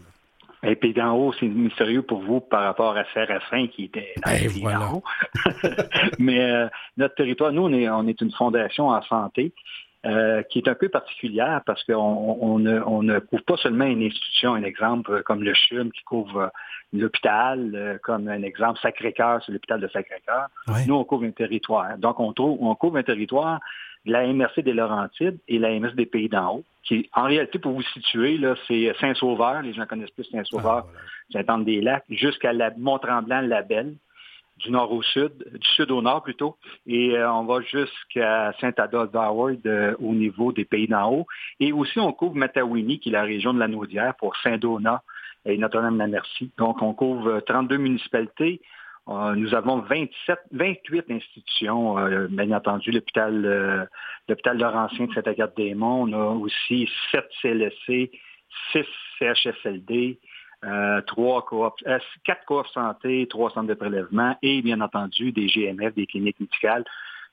Les pays d'en haut, c'est mystérieux pour vous par rapport à Séraphin qui était dans ben, haut. *laughs* Mais notre territoire, nous, on est, on est une fondation en santé. Euh, qui est un peu particulière parce qu'on ne, couvre pas seulement une institution, un exemple comme le CHUM qui couvre euh, l'hôpital, euh, comme un exemple Sacré-Cœur, c'est l'hôpital de Sacré-Cœur. Nous, on couvre un territoire. Donc, on, on couvre un territoire de la MRC des Laurentides et la MRC des Pays d'en haut, qui, en réalité, pour vous situer, là, c'est Saint-Sauveur, les gens connaissent plus Saint-Sauveur, ah, Saint-Anne-des-Lacs, jusqu'à la Mont-Tremblant, la Belle. Du nord au sud, du sud au nord plutôt, et on va jusqu'à Saint-Adolphe au niveau des pays d'en haut. Et aussi, on couvre Matawini, qui est la région de la Naudière, pour Saint-Donat et Notre-Dame-la-Merci. Donc, on couvre 32 municipalités. nous avons 27, 28 institutions, bien entendu, l'hôpital l'hôpital Laurentien de Saint-Agathe-des-Monts. On a aussi 7 CLSC, 6 CHSLD, euh, trois euh, coop santé, trois centres de prélèvement et bien entendu des GMF, des cliniques médicales.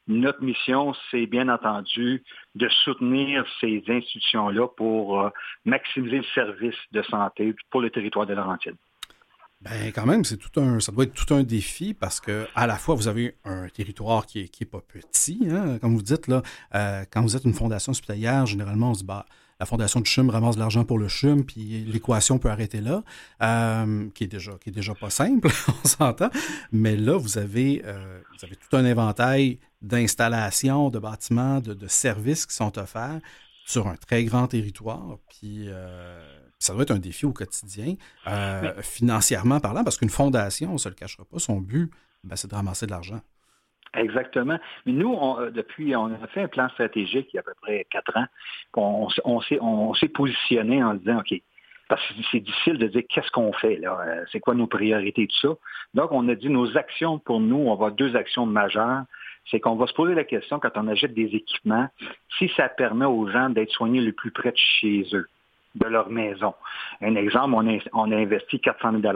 Notre mission, c'est bien entendu de soutenir ces institutions-là pour euh, maximiser le service de santé pour le territoire de Laurentide. Ben, quand même, c'est tout un, ça doit être tout un défi parce que à la fois vous avez un territoire qui est, qui est pas petit, hein, comme vous dites là, quand vous êtes une fondation hospitalière, généralement on se bat la fondation du CHUM ramasse de l'argent pour le CHUM, puis l'équation peut arrêter là, euh, qui, est déjà, qui est déjà pas simple, *laughs* on s'entend. Mais là, vous avez, euh, vous avez tout un inventaire d'installations, de bâtiments, de, services qui sont offerts sur un très grand territoire. Puis euh, ça doit être un défi au quotidien, financièrement parlant, parce qu'une fondation, on ne se le cachera pas, son but, ben, c'est de ramasser de l'argent. Exactement. Mais nous, euh, depuis, on a fait un plan stratégique il y a à peu près quatre ans. On, on s'est positionné en disant, OK, parce que c'est difficile de dire qu'est-ce qu'on fait, là, euh, c'est quoi nos priorités, tout ça. Donc, on a dit nos actions pour nous, on va avoir deux actions majeures. C'est qu'on va se poser la question quand on achète des équipements, si ça permet aux gens d'être soignés le plus près de chez eux, de leur maison. Un exemple, on a, on a investi 400 000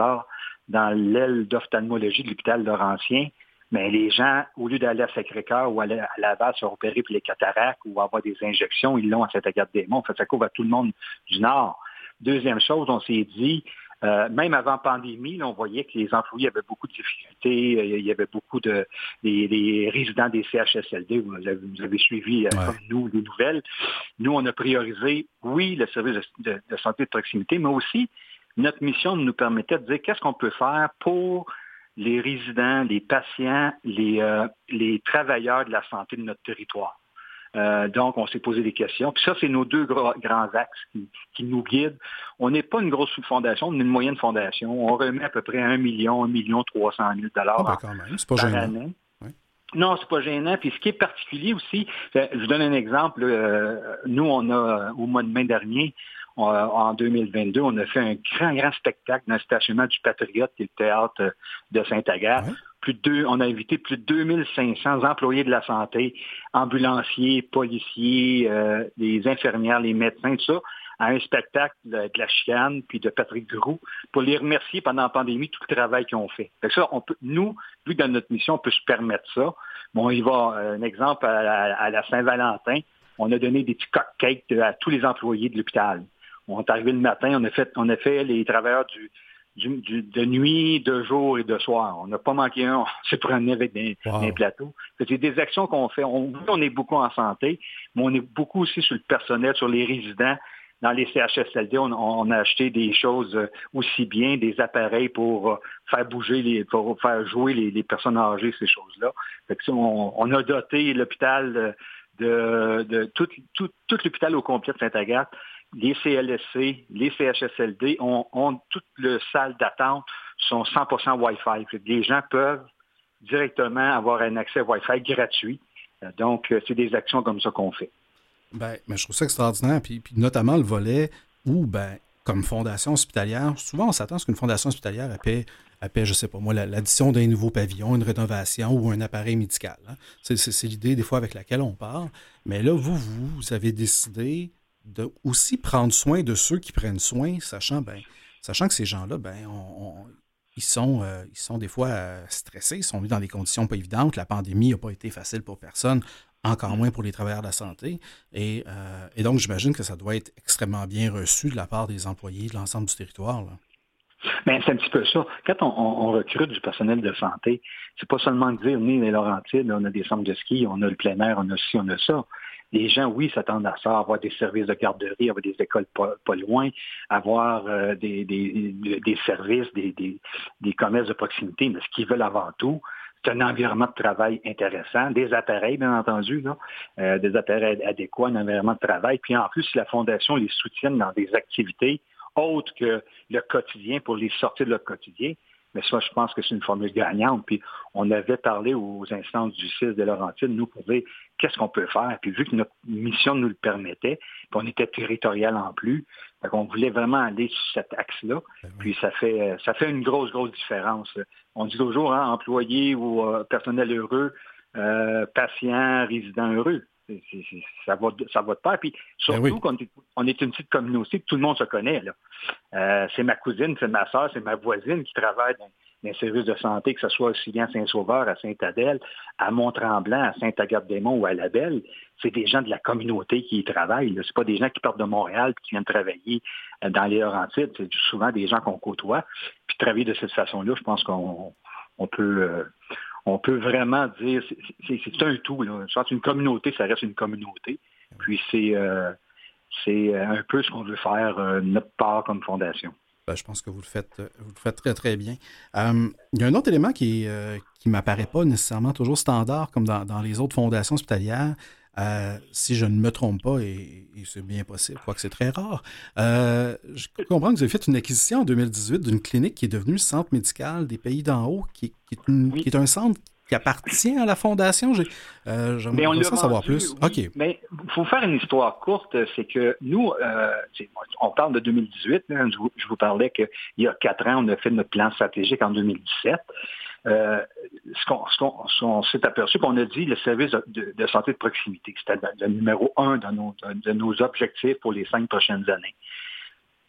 dans l'aile d'ophtalmologie de l'hôpital Laurentien mais les gens, au lieu d'aller à Sacré-Cœur ou aller à Laval se repérer pour les cataractes ou avoir des injections, ils l'ont à cette agathe des monts. Ça couvre à tout le monde du Nord. Deuxième chose, on s'est dit, euh, même avant pandémie, on voyait que les employés avaient beaucoup de difficultés. Euh, il y avait beaucoup de des, résidents des CHSLD. Vous avez, suivi euh, comme nous les nouvelles. Nous, on a priorisé, oui, le service de, de santé de proximité, mais aussi notre mission nous permettait de dire qu'est-ce qu'on peut faire pour les résidents, les patients, les, euh, les travailleurs de la santé de notre territoire. Euh, donc, on s'est posé des questions. Puis ça, c'est nos deux grands axes qui, nous guident. On n'est pas une grosse fondation, on est une moyenne fondation. On remet à peu près un million, un million trois cent mille dollars ah, ben par année. Non, c'est pas gênant. Puis ce qui est particulier aussi, je vous donne un exemple. Euh, nous, on a, au mois de mai dernier, en 2022, on a fait un grand, grand spectacle dans le stationnement du Patriote, qui est le théâtre de Saint-Agathe. Plus de deux, on a invité plus de 2500 employés de la santé, ambulanciers, policiers, euh, les infirmières, les médecins, tout ça, à un spectacle de, la chicane, puis de Patrick Groux, pour les remercier pendant la pandémie, tout le travail qu'ils ont fait. ça, on peut, nous, vu dans notre mission, on peut se permettre ça. Bon, il va, un exemple, à, la Saint-Valentin, on a donné des petits cupcakes à tous les employés de l'hôpital. On est arrivé le matin, on a fait, on a fait les travailleurs du, de nuit, de jour et de soir. On n'a pas manqué un, *laughs* on s'est promené avec des, plateaux. C'est des actions qu'on fait. On, on est beaucoup en santé, mais on est beaucoup aussi sur le personnel, sur les résidents. Dans les CHSLD, on, a acheté des choses aussi bien, des appareils pour euh, faire bouger, les, pour faire jouer les, personnes âgées, ces choses-là. On, on, a doté l'hôpital de, de, tout, tout, tout l'hôpital au complet de Saint-Agathe les CLSC, les CHSLD ont, ont toute le salle d'attente sont 100% Wi-Fi. Les gens peuvent directement avoir un accès Wi-Fi gratuit. Euh, donc, euh, c'est des actions comme ça qu'on fait. Bien, mais je trouve ça extraordinaire. Puis, notamment le volet où, ben, comme fondation hospitalière, souvent on s'attend à ce qu'une fondation hospitalière paie, je je sais pas moi, l'addition d'un nouveau pavillon, une rénovation ou un appareil médical. Hein. C'est l'idée des fois avec laquelle on parle. Mais là, vous, vous avez décidé de aussi prendre soin de ceux qui prennent soin, sachant, ben, sachant que ces gens-là, ben, ils, sont, euh, ils sont des fois euh, stressés, ils sont mis dans des conditions pas évidentes. La pandémie n'a pas été facile pour personne, encore moins pour les travailleurs de la santé. Et, euh, donc, j'imagine que ça doit être extrêmement bien reçu de la part des employés de l'ensemble du territoire. Bien, c'est un petit peu ça. Quand on, recrute du personnel de santé, c'est pas seulement de dire, nous, les Laurentides, on a des centres de ski, on a le plein air, on a ci, on a ça les gens, oui, s'attendent à ça, avoir des services de garderie, avoir des écoles pas, loin, avoir euh, des, des, services, des, des, commerces de proximité, mais ce qu'ils veulent avant tout, c'est un environnement de travail intéressant, des appareils, bien entendu, là, euh, des appareils adéquats, un environnement de travail. Puis en plus, la Fondation les soutient dans des activités autres que le quotidien pour les sortir de leur quotidien, Mais ça, je pense que c'est une formule gagnante. Puis on avait parlé aux instances du CIS de Laurentide, nous, pour dire qu'est-ce qu'on peut faire. Puis vu que notre mission nous le permettait, qu'on était territorial en plus, on voulait vraiment aller sur cet axe-là. Ben puis ça fait ça fait une grosse, grosse différence. On dit toujours, hein, employé ou euh, personnel heureux, euh, patient, résident heureux ça, va, ça va de pair. Puis surtout ben qu'on est, on est une petite communauté que tout le monde se connaît. Euh, c'est ma cousine, c'est ma soeur, c'est ma voisine qui travaille dans, les services de santé, que ce soit aussi bien à Saint-Sauveur, à Saint-Adèle, à Mont-Tremblant, à Saint-Agathe-des-Monts ou à La Belle. C'est des gens de la communauté qui y travaillent. Ce pas des gens qui partent de Montréal et qui viennent travailler euh, dans les Laurentides. C'est souvent des gens qu'on côtoie. Puis travailler de cette façon-là, je pense qu'on peut, euh, on peut vraiment dire, c'est un tout. Là. Une communauté, ça reste une communauté. Puis c'est euh, un peu ce qu'on veut faire, euh, notre part comme fondation. Ben, je pense que vous le faites, vous le faites très, très bien. Euh, il y a un autre élément qui ne m'apparaît pas nécessairement toujours standard, comme dans, dans les autres fondations hospitalières, euh, si je ne me trompe pas, et, c'est bien possible, quoique c'est très rare, euh, je comprends que vous avez fait une acquisition en 2018 d'une clinique qui est devenue centre médical des pays d'en haut, qui, est un centre qui appartient à la fondation. Euh, J'aimerais savoir plus. OK. Mais il faut faire une histoire courte. C'est que nous, euh, on parle de 2018. je, vous, je, vous, parlais qu'il y a quatre ans, on a fait notre plan stratégique en 2017. Euh, ce qu'on s'est aperçu qu'on a dit, le service de, santé de proximité, c'était le, numéro un de nos, de nos objectifs pour les cinq prochaines années.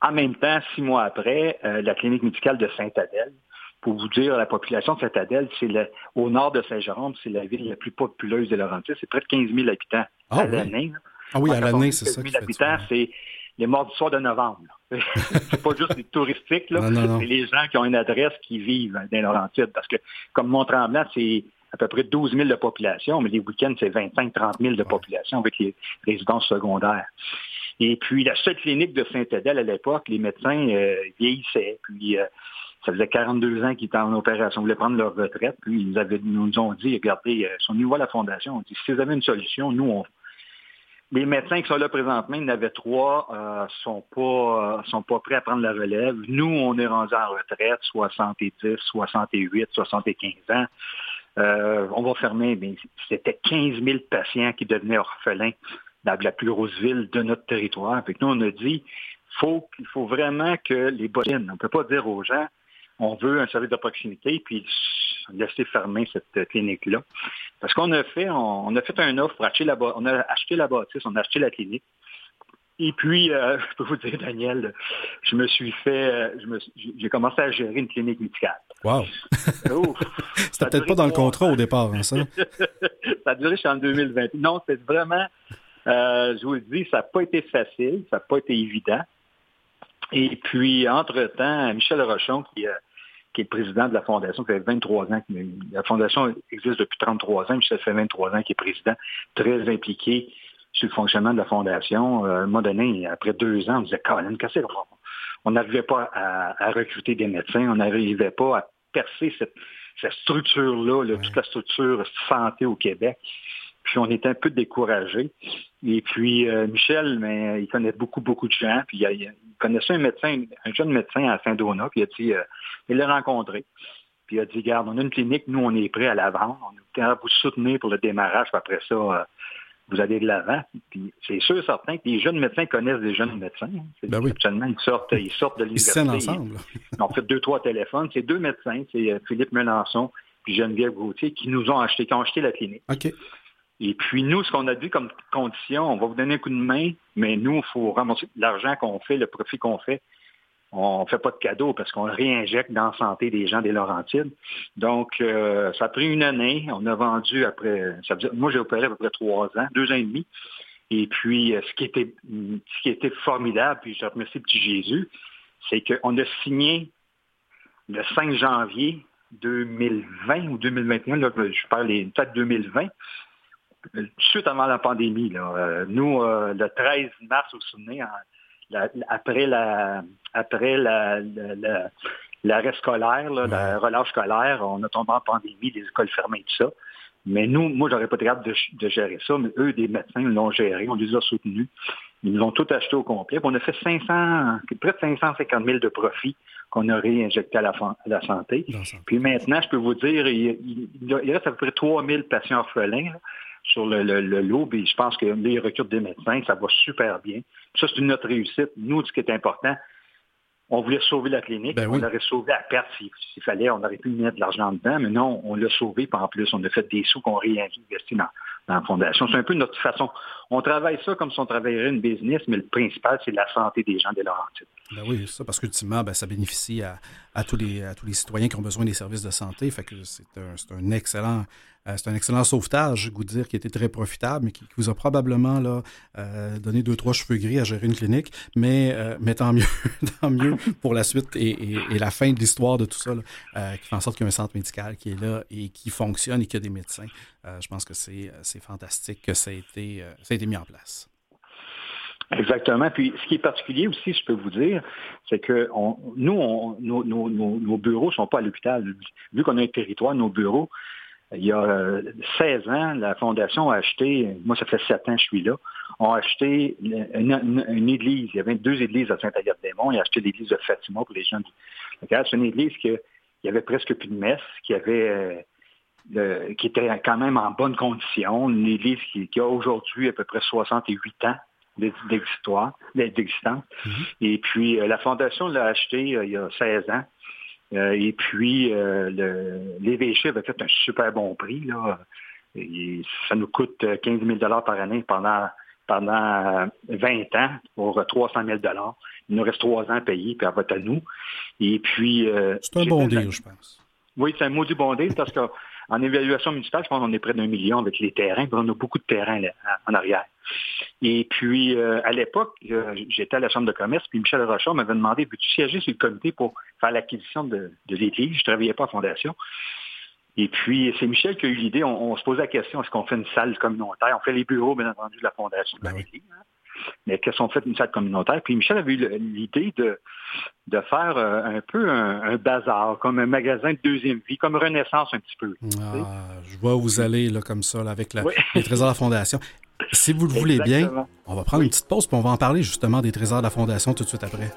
En même temps, six mois après, euh, la clinique médicale de Saint-Adèle, pour vous dire, la population de Saint-Adèle, c'est au nord de Saint-Jérôme, c'est la ville la plus populeuse de Laurentides. C'est près de 15 000 habitants ah à l'année. Ah oui, à l'année, c'est ça. 15 000 habitants, c'est les morts du soir de novembre. *laughs* c'est pas juste les touristiques, là. c'est les gens qui ont une adresse qui vivent dans Laurentides. Parce que comme Mont-Tremblant, c'est à peu près 12 000 de population, mais les week-ends, c'est 25-30 000 de population avec les résidences secondaires. Et puis, la seule clinique de Saint-Adèle à l'époque, les médecins euh, vieillissaient. Puis, euh, ça faisait 42 ans qu'ils étaient en opération, ils voulaient prendre leur retraite. Puis, ils, avaient, nous ont dit, regardez, euh, si on y la fondation, on dit, si vous avez une solution, nous, on, les médecins qui sont là présentement, il y en avait trois, euh, sont pas euh, sont pas prêts à prendre la relève. Nous, on est rendu en retraite, 70, 68, 75 ans. Euh, on va fermer, mais c'était 15 000 patients qui devenaient orphelins dans la plus grosse ville de notre territoire. Puis nous, on a dit, faut, il faut vraiment que les bottines, on ne peut pas dire aux gens, on veut un service de proximité, puis laisser fermer cette clinique-là. Parce qu'on a fait, on, a fait un offre pour acheter la on a acheté la bâtisse, on a acheté la clinique. Et puis, euh, *laughs* je peux vous dire, Daniel, je me suis fait, euh, j'ai commencé à gérer une clinique médicale. Wow! *laughs* *laughs* C'était peut-être pas dans le contrat au départ, hein, ça? ça a duré jusqu'en 2020. Non, c'est vraiment, euh, je vous le dis, ça n'a pas été facile, ça n'a pas été évident. Et puis, entre-temps, Michel Rochon, qui, qui est président de la Fondation, qui fait 23 ans, la Fondation existe depuis 33 ans, Michel fait 23 ans qui est président, très impliqué sur le fonctionnement de la Fondation. Euh, à un moment donné, après deux ans, on disait, Colin, qu'est-ce On n'arrivait pas à, recruter des médecins, on n'arrivait pas à percer cette, structure-là, toute la structure santé au Québec. Puis on était un peu découragés. Et puis euh, Michel, mais il connaît beaucoup, beaucoup de gens. Puis il, connaissait un médecin, un jeune médecin à Saint-Donat, puis il a dit, euh, il l'a rencontré. Puis il a dit, garde, on a une clinique, nous, on est prêt à la vendre. On est à vous soutenir pour le démarrage, puis après ça, vous allez de l'avant. Puis c'est sûr certain que les jeunes médecins connaissent des jeunes médecins. Ben oui. Ils sortent, ils sortent de l'université. Ils ensemble. Ils ont fait deux, trois téléphones. C'est deux médecins, c'est euh, Philippe Melançon puis Geneviève Gauthier, qui nous ont acheté, qui ont acheté la clinique. OK. Et puis nous, ce qu'on a dit comme condition, on va vous donner un coup de main, mais nous, il faut ramasser l'argent qu'on fait, le profit qu'on fait, on ne fait pas de cadeaux parce qu'on réinjecte dans la santé des gens des Laurentides. Donc, euh, ça a pris une année. On a vendu après, moi j'ai opéré à peu près trois ans, deux ans et demi. Et puis, euh, ce qui était, ce qui était formidable, puis je remercie Petit Jésus, c'est qu'on a signé le 5 janvier 2020 ou 2021, là, je parle peut-être 2020, suite avant la pandémie. Là. Euh, nous, le 13 mars, vous vous souvenez, après la après la, l'arrêt scolaire, la relâche scolaire, on a tombé en pandémie, les écoles fermées, tout ça. Mais nous, moi, j'aurais pas été capable de, gérer ça, mais eux, des médecins, l'ont géré, on les a soutenus. Ils nous ont tout acheté au complet. on a fait 500, près de 550 000 de profit qu'on a réinjecté à la, la santé. Puis maintenant, je peux vous dire, il, reste à peu près 3 000 patients orphelins sur le, lot. Et je pense que les recrutent des médecins, ça va super bien. Ça, c'est notre réussite. Nous, ce qui est important, on voulait sauver la clinique. Ben on l'aurait sauvé à perte s'il fallait. On aurait pu mettre de l'argent dedans, mais non, on l'a sauvé. Puis en plus, on a fait des sous qu'on réinvestit dans, dans la fondation. C'est un peu notre façon. On travaille ça comme si on travaillerait une business, mais le principal, c'est la santé des gens de Laurentides. Ben oui, ça, parce qu'ultimement, ben, ça bénéficie à, tous les, à tous les citoyens qui ont besoin des services de santé. Fait que c'est un, un, excellent euh, c'est un excellent sauvetage, je vous dire, qui était très profitable, mais qui, vous a probablement là, euh, donné deux, trois cheveux gris à gérer une clinique. Mais, euh, mais tant mieux, *laughs* tant mieux pour la suite et, la fin de l'histoire de tout ça, qui fait en sorte qu'il y a un centre médical qui est là et qui fonctionne et qu'il y a des médecins. je pense que c'est fantastique que ça a, été, ça a été mis en place. Exactement. Puis ce qui est particulier aussi, je peux vous dire, c'est que nous, nos, nos, bureaux ne sont pas à l'hôpital. Vu qu'on a un territoire, nos bureaux, il y a 16 euh, ans, la Fondation a acheté, moi ça fait 7 ans que je suis là, ont acheté une, église. Il y avait deux églises à Saint-Agathe-des-Monts. Ils ont acheté l'église de Fatima pour les gens du. C'est une église qui il y avait presque plus de messe, qui avait euh, qui était quand même en bonne condition. Une église qui, a aujourd'hui à peu près 68 ans d'existence. Mm-hmm. Et puis, euh, la Fondation l'a acheté il y a 16 ans. Euh, et puis, euh, l'évêché avait fait un super bon prix. Là. ça nous coûte 15 000 par année pendant, pendant 20 ans pour 300 000 Il nous reste trois ans à payer, puis elle va à nous. Et puis... Euh, c'est un bon deal, je pense. Oui, c'est un maudit bon deal parce que en évaluation municipale, je pense qu'on est près d'un million avec les terrains. On a beaucoup de terrains en arrière. Et puis, euh, à l'époque, euh, j'étais à la Chambre de commerce, puis Michel Rochard m'avait demandé, veux-tu siéger sur le comité pour faire l'acquisition de, l'église? Je ne travaillais pas en fondation. Et puis, c'est Michel qui a eu l'idée, on, se posait la question, est-ce qu'on fait une salle communautaire? On fait les bureaux, bien entendu, de la fondation de ben l'église. Hein? Mais qu'est-ce qu'on fait une salle communautaire. Puis Michel avait eu l'idée de, de faire euh, un peu un, bazar, comme un magasin de deuxième vie, comme Renaissance un petit peu. Ah, je vois où vous allez là, comme ça, avec les trésors de la Fondation. Si vous le voulez bien, on va prendre une petite pause, puis on va en parler justement des trésors de la Fondation tout de suite après.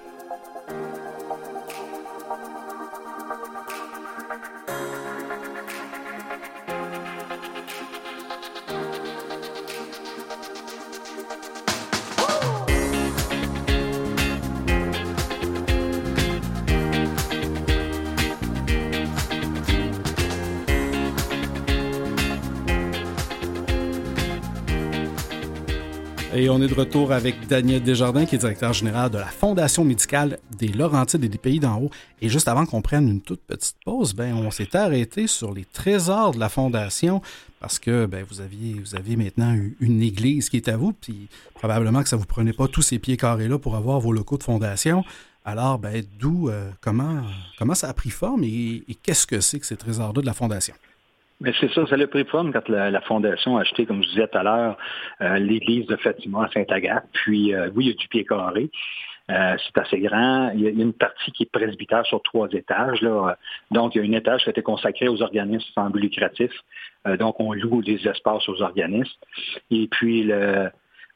Et on est de retour avec Daniel Desjardins, qui est directeur général de la Fondation médicale des Laurentides et des Pays d'en haut. Et juste avant qu'on prenne une toute petite pause, ben, on s'est arrêté sur les trésors de la Fondation parce que ben, vous, aviez, vous aviez maintenant une église qui est à vous, puis probablement que ça ne vous prenait pas tous ces pieds carrés-là pour avoir vos locaux de fondation. Alors, ben, d'où, euh, comment, comment ça a pris forme et, et qu'est-ce que c'est que ces trésors-là de la Fondation? Mais c'est ça, ça le pris forme quand la, Fondation a acheté, comme je disais tout à l'heure, euh, l'église de Fatima à Saint-Agathe. Puis, euh, oui, il y a du pied carré. Euh, c'est assez grand. Il y, a, une partie qui est presbytère sur trois étages. Là. Donc, il y a un étage qui a été consacré aux organismes sans but lucratif. donc, on loue des espaces aux organismes. Et puis,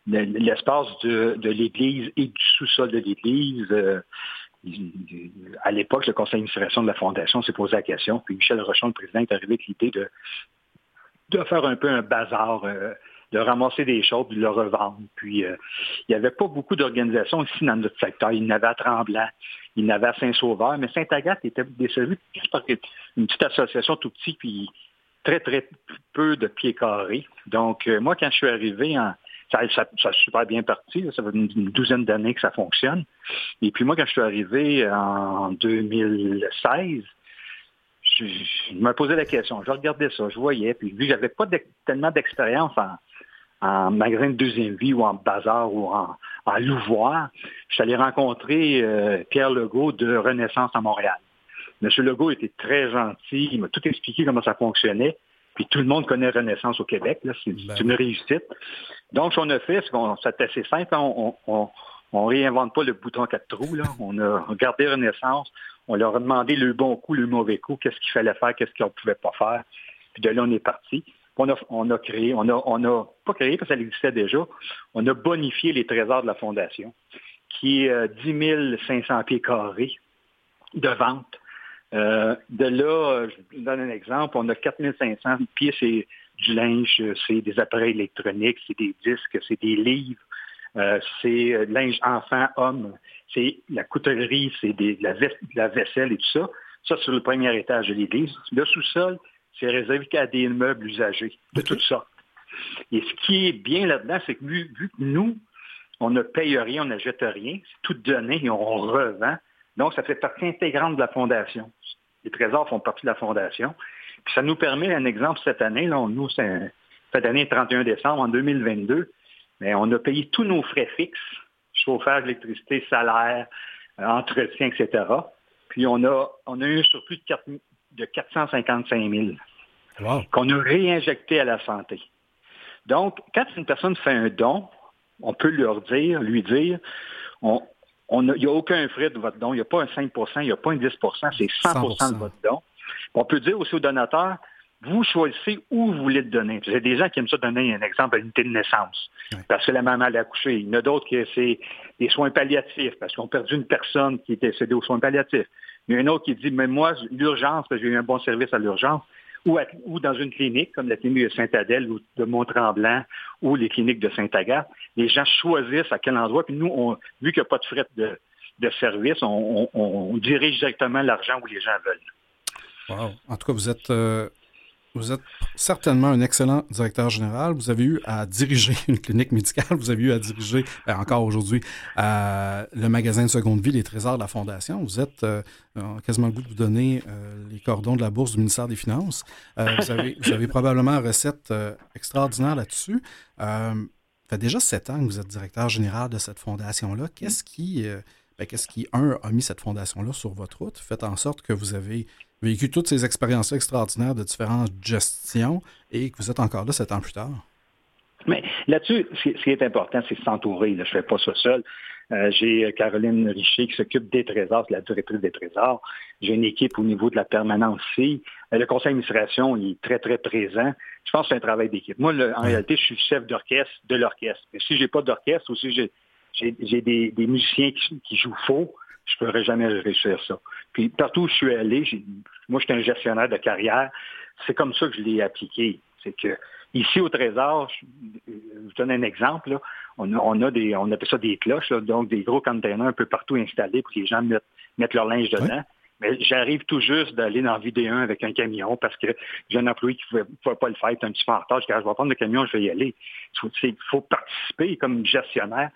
l'espace de, de l'Église et du sous-sol de l'Église, à l'époque, le conseil d'administration de la Fondation s'est posé la question, puis Michel Rochon, le président, est arrivé avec l'idée de, faire un peu un bazar, euh, de ramasser des choses, de le revendre. Puis euh, il n'y avait pas beaucoup d'organisations ici dans notre secteur. Il y en avait à Tremblant, il y en avait à Saint-Sauveur, mais Saint-Agathe était desservi par une petite association tout petit, puis très, très peu de pieds carrés. Donc, euh, moi, quand je suis arrivé en, ça, ça, a super bien parti. Ça fait une, douzaine d'années que ça fonctionne. Et puis moi, quand je suis arrivé en 2016, je, me posais la question. Je regardais ça, je voyais. Puis vu que j'avais pas tellement d'expérience en, magasin de deuxième vie ou en bazar ou en, louvoir, je suis allé rencontrer euh, Pierre Legault de Renaissance à Montréal. Monsieur Legault était très gentil, il m'a tout expliqué comment ça fonctionnait. Puis tout le monde connaît Renaissance au Québec, c'est ben une réussite. Donc, ce qu'on a fait, c'est assez simple. On, on, réinvente pas le bouton quatre trous. Là. On a regardé Renaissance, on leur a demandé le bon coup, le mauvais coup, qu'est-ce qu'il fallait faire, qu'est-ce qu'on ne pouvait pas faire. Puis de là, on est parti. On a, on a créé, on a, on a pas créé parce que ça existait déjà, on a bonifié les trésors de la Fondation, qui est 10 500 pieds carrés de vente. Euh, de là, je vous donne un exemple, on a 4 500 pieds, c'est du linge, c'est des appareils électroniques, c'est des disques, c'est des livres, euh, c'est linge enfant, homme, c'est la coutellerie, c'est la, la vaisselle et tout ça. Ça, sur le premier étage de l'église. Le sous-sol, c'est réservé qu'à des meubles usagés de toutes sortes. Et ce qui est bien là-dedans, c'est que vu, que nous, on ne paye rien, on n'achète rien, c'est tout donné et on revend. Donc, ça fait partie intégrante de la fondation. Les trésors font partie de la fondation. Puis ça nous permet, un exemple cette année, là, nous, c'est cette année, 31 décembre, en 2022, mais on a payé tous nos frais fixes, chauffage, électricité, salaire, euh, entretien, etc. Puis on a, on a eu un surplus de, de 455 000 qu'on a réinjecté à la santé. Donc, quand une personne fait un don, on peut leur dire, lui dire, on, il n'y a aucun frais de votre don, il n'y a pas un 5% il n'y a pas un 10% c'est 100%, de votre don. On peut dire aussi au donateur, vous choisissez où vous voulez le donner. Il y a des gens qui aiment ça donner un exemple à l'unité de naissance, parce que la maman l'a accouché. Il y en a d'autres qui c'est des soins palliatifs, parce qu'on a perdu une personne qui est décédée aux soins palliatifs. Il y a un autre qui dit, mais moi, l'urgence, parce que j'ai eu un bon service à l'urgence, ou, dans une clinique, comme la clinique de Saint-Adèle ou de Mont-Tremblant ou les cliniques de Saint-Agathe, les gens choisissent à quel endroit. Puis nous, vu qu'il n'y a pas de frais de, service, on, dirige directement l'argent où les gens veulent. Wow. En tout cas, vous êtes euh, vous êtes certainement un excellent directeur général. Vous avez eu à diriger une clinique médicale. Vous avez eu à diriger, ben, encore aujourd'hui, euh, le magasin de seconde vie, les trésors de la Fondation. Vous êtes euh, quasiment le goût de vous donner euh, les cordons de la bourse du ministère des Finances. vous, avez, probablement une recette extraordinaire là-dessus. ça fait déjà sept ans que vous êtes directeur général de cette fondation-là. Qu'est-ce qui, ben, qu'est-ce qui, un, a mis cette fondation-là sur votre route? Faites en sorte que vous avez vécu toutes ces expériences extraordinaires de différentes gestions et que vous êtes encore là sept ans plus tard? Mais là-dessus, ce qui est important, c'est s'entourer. Je ne fais pas ça seul. Euh, j'ai Caroline Richer qui s'occupe des trésors, la directrice des trésors. J'ai une équipe au niveau de la permanence ici. Euh, le conseil d'administration est très, très présent. Je pense que c'est un travail d'équipe. Moi, en réalité, je suis chef d'orchestre de l'orchestre. Mais si j'ai pas d'orchestre ou si j'ai des, musiciens qui jouent faux, je ne pourrais jamais réussir ça. Puis partout où je suis allé, moi, je suis un gestionnaire de carrière. C'est comme ça que je l'ai appliqué. C'est que ici au Trésor, je, vous donne un exemple. On, a, des, on appelle ça des cloches, donc des gros containers un peu partout installés pour que les gens mettent, leur linge dedans. Mais j'arrive tout juste d'aller dans VD1 avec un camion parce que j'ai un employé qui ne pouvait, pas le faire, un petit peu en retard. Je dis, ah, je vais prendre le camion, je vais y aller. Il faut participer comme gestionnaire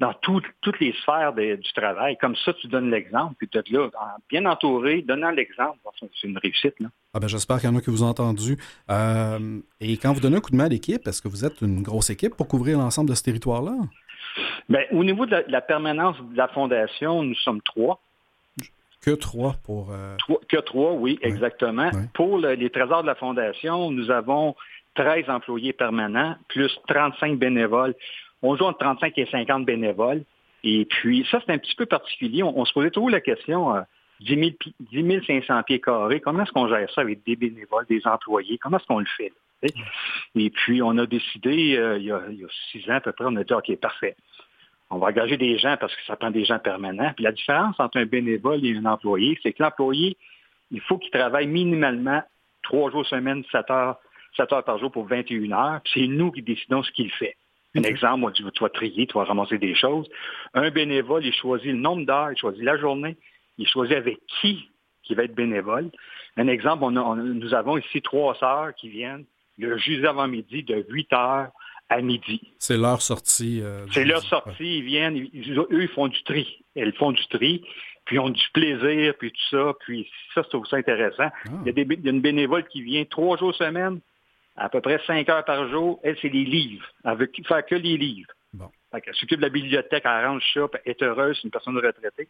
dans toutes les sphères du travail. Comme ça, tu donnes l'exemple, puis tu es là, bien entouré, donnant l'exemple. C'est une réussite. Là. Ah ben, J'espère qu'il y en a qui vous ont entendu. Euh, et quand vous donnez un coup de main à l'équipe, est-ce que vous êtes une grosse équipe pour couvrir l'ensemble de ce territoire-là? Bien, au niveau de la, permanence de la Fondation, nous sommes trois. Que trois pour... Euh, que trois, oui, exactement. Pour les trésors de la Fondation, nous avons 13 employés permanents, plus 35 bénévoles. On joue entre 35 et 50 bénévoles. Et puis, ça, c'est un petit peu particulier. On, se posait toujours la question, 10, 500 pieds carrés, comment est-ce qu'on gère ça avec des bénévoles, des employés? Comment est-ce qu'on le fait? Et puis, on a décidé, euh, il, y a, six ans à peu près, on a dit, OK, parfait. On va engager des gens parce que ça prend des gens permanents. Puis la différence entre un bénévole et un employé, c'est que l'employé, il faut qu'il travaille minimalement trois jours semaine, 7 heures, 7 heures par jour pour 21 heures. C'est nous qui décidons ce qu'il fait. Un exemple, moi, tu, vas trier, tu vas ramasser des choses. Un bénévole, il choisit le nombre d'heures, il choisit la journée, il choisit avec qui qui va être bénévole. Un exemple, nous avons ici trois sœurs qui viennent le jeudi avant-midi de 8 heures à midi. C'est leur sortie. Euh, c'est leur sortie, ils viennent, eux, ils font du tri. Elles font du tri, puis ils ont du plaisir, puis tout ça, puis ça, c'est aussi intéressant. Ah. Il, y a des, il y a une bénévole qui vient trois jours semaine, à peu près cinq heures par jour. Elle, c'est les livres. Elle veut faire que les livres. Bon. elle s'occupe de la bibliothèque, elle arrange ça, elle est heureuse, c'est une personne retraitée.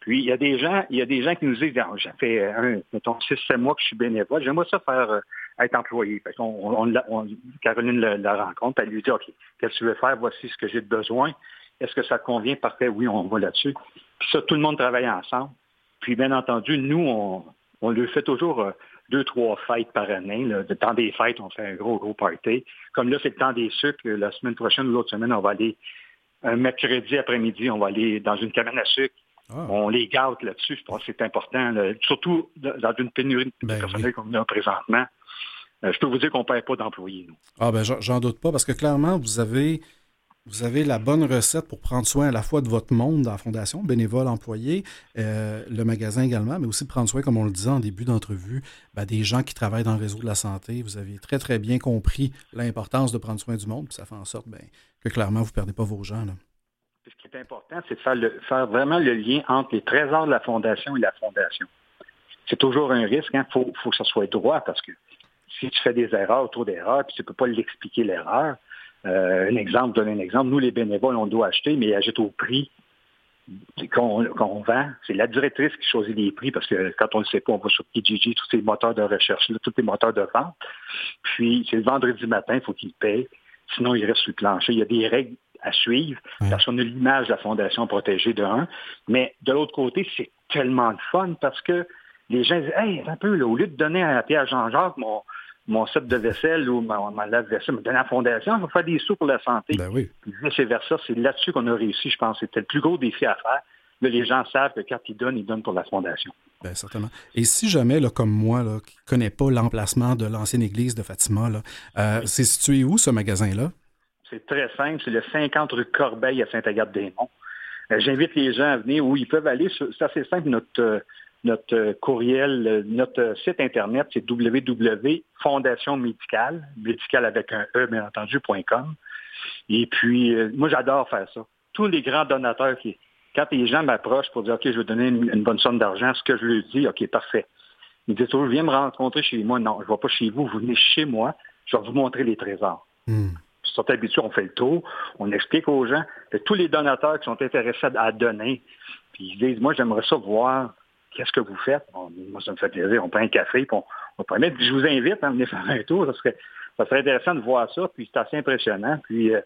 Puis il y a des gens, il y a des gens qui nous disent, ah, j'ai fait un, mettons, six, sept mois que je suis bénévole, j'aimerais ça faire euh, être employé. Caroline la, rencontre, elle lui dit, OK, qu'est-ce que tu veux faire? Voici ce que j'ai besoin. Est-ce que ça convient? Parfait, oui, on va là-dessus. Puis ça, tout le monde travaille ensemble. Puis bien entendu, nous, on, on lui fait toujours euh, deux, trois fêtes par année. Le temps des fêtes, on fait un gros, gros party. Comme là, c'est le temps des sucres. La semaine prochaine ou l'autre semaine, on va aller un mercredi après-midi, on va aller dans une cabane à sucre. Ah. On les gâte là-dessus. Je pense que c'est important, surtout dans une pénurie de ben personnel comme nous présentement. Euh, je peux vous dire qu'on ne perd pas d'employés. Ah ben j'en doute pas, parce que clairement, vous avez vous avez la bonne recette pour prendre soin à la fois de votre monde dans la fondation, bénévole, employé, euh, le magasin également, mais aussi prendre soin, comme on le disait en début d'entrevue, ben, des gens qui travaillent dans le réseau de la santé. Vous avez très, très bien compris l'importance de prendre soin du monde, puis ça fait en sorte ben, que clairement, vous ne perdez pas vos gens. Ce qui est important, c'est de faire, faire, vraiment le lien entre les trésors de la fondation et la fondation. C'est toujours un risque, il hein. faut, faut que ça soit droit, parce que si tu fais des erreurs autour d'erreurs, puis tu ne peux pas l'expliquer l'erreur, euh, un exemple, donner un exemple. Nous, les bénévoles, on doit acheter, mais ils achètent au prix qu'on vend. C'est la directrice qui choisit les prix parce que quand on ne le sait pas, on va sur Kijiji, tous ces moteurs de recherche, tous les moteurs de vente. Puis, c'est le vendredi matin, il faut qu'ils payent. Sinon, il reste sur le plancher. Il y a des règles à suivre parce qu'on a l'image de la Fondation protégée de un. Mais de l'autre côté, c'est tellement de fun parce que les gens disent Hey, un peu, au lieu de donner à Pierre Jean-Jacques mon, mon set de vaisselle ou ma, lave-vaisselle, me donner la fondation, je vais faire des sous pour la santé. Ben oui. Puis versa, c'est là-dessus qu'on a réussi, je pense. C'était le plus gros défi à faire. Là, les gens savent que quand ils donnent, ils donnent pour la fondation. Bien, certainement. Et si jamais, là, comme moi, là, qui ne connais pas l'emplacement de l'ancienne église de Fatima, euh, c'est situé où ce magasin-là? C'est très simple. C'est le 50 rue Corbeil à Saint-Agathe-des-Monts. Euh, j'invite les gens à venir où ils peuvent aller. C'est assez simple. Notre, euh, notre euh, courriel, euh, notre site Internet, c'est www.fondationmédicale, médical avec un E, bien entendu, .com. Et puis, euh, moi, j'adore faire ça. Tous les grands donateurs qui, quand les gens m'approchent pour dire, OK, je vais donner une, bonne somme d'argent, ce que je leur dis, OK, parfait. Ils disent toujours, viens me rencontrer chez moi. Non, je ne vais pas chez vous, vous venez chez moi, je vais vous montrer les trésors. Hmm. Sur habitude, on fait le tour, on explique aux gens tous les donateurs qui sont intéressés à donner, puis ils disent, moi, j'aimerais ça voir qu'est-ce que vous faites? moi, ça me fait plaisir. On prend un café, puis on, on Je vous invite à venir *laughs* faire un tour. Ça serait, ça serait intéressant de voir ça. Puis c'est assez impressionnant. Puis, euh,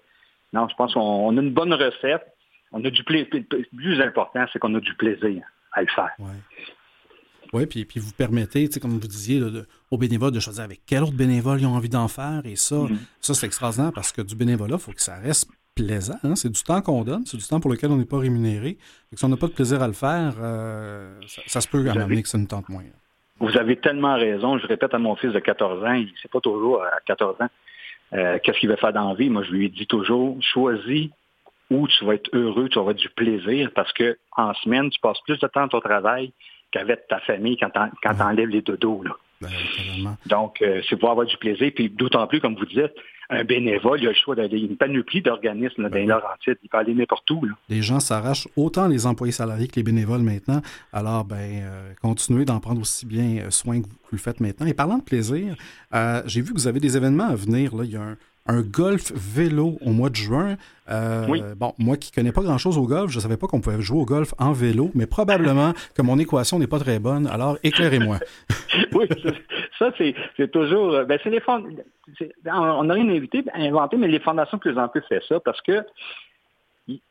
non, je pense qu'on a une bonne recette. On a du plaisir. Le plus important, c'est qu'on a du plaisir à le faire. Oui, puis, puis vous permettez, comme vous disiez, aux bénévoles de choisir avec quel autre bénévole ils ont envie d'en faire. Et ça, mm-hmm. ça c'est extraordinaire parce que du bénévolat, il faut que ça reste plaisant. Hein. C'est du temps qu'on donne, c'est du temps pour lequel on n'est pas rémunéré. si on n'a pas de plaisir à le faire, euh, ça, se peut à m'amener que ça nous tente moins. Vous avez tellement raison. Je répète à mon fils de 14 ans, il ne sait pas toujours à 14 ans euh, qu'est-ce qu'il veut faire dans la vie. Moi, je lui dis toujours, choisis où tu vas être heureux, tu vas avoir du plaisir, parce que en semaine, tu passes plus de temps à ton travail qu'avec ta famille quand tu enlèves les dodos. Là. Ben, Donc, euh, c'est pour avoir du plaisir, puis d'autant plus, comme vous dites, un bénévole, il a le choix d'aller une panoplie d'organismes ben dans Laurentides. Il peut aller n'importe où. Les gens s'arrachent autant les employés salariés que les bénévoles maintenant. Alors, ben, euh, continuez d'en prendre aussi bien euh, soin que vous, le faites maintenant. Et parlant de plaisir, euh, j'ai vu que vous avez des événements à venir. Là. Il y a un, un golf vélo au mois de juin. Euh, bon, moi qui connais pas grand-chose au golf, je savais pas qu'on pouvait jouer au golf en vélo, mais probablement que mon équation n'est pas très bonne. Alors, éclairez-moi. *laughs* oui, ça, c'est toujours... Euh, ben, c'est les On n'a rien invité, inventé, mais les fondations de plus en plus fait ça parce que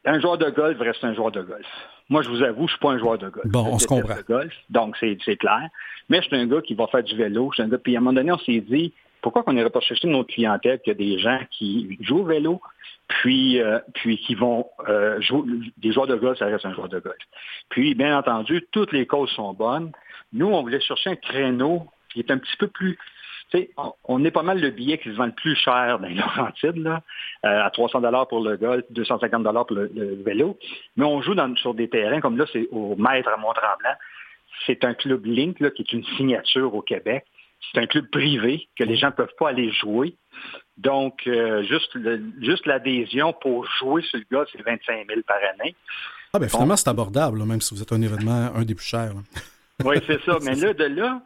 un joueur de golf reste un joueur de golf. Moi, je vous avoue, je ne suis pas un joueur de golf. Bon, on se comprend. golf, donc, c'est clair. Mais je suis un gars qui va faire du vélo. Je suis un gars, puis à un moment donné, on s'est dit, pourquoi qu'on n'irait pas chercher notre clientèle qu'il y a des gens qui jouent au vélo, puis, euh, puis qui vont euh, jouer, des joueurs de golf, ça reste un joueur de golf. Puis, bien entendu, toutes les causes sont bonnes. Nous, on voulait chercher un créneau qui est un petit peu plus on, est pas mal le billet qui se vend le plus cher dans les *laughs* Laurentides, là, euh, à 300 dollars pour le golf, 250 dollars pour le, vélo. Mais on joue sur des terrains comme là, c'est au Maître à Mont-Tremblant. C'est un club Link qui est une signature au Québec. C'est un club privé que les gens ne peuvent pas aller jouer. Donc, euh, juste, juste l'adhésion pour jouer sur le golf, c'est 25 000 par année. Ah, ben finalement, c'est abordable, même si vous êtes un événement, un des plus chers. *laughs* oui, c'est ça. *laughs* Mais là, de là,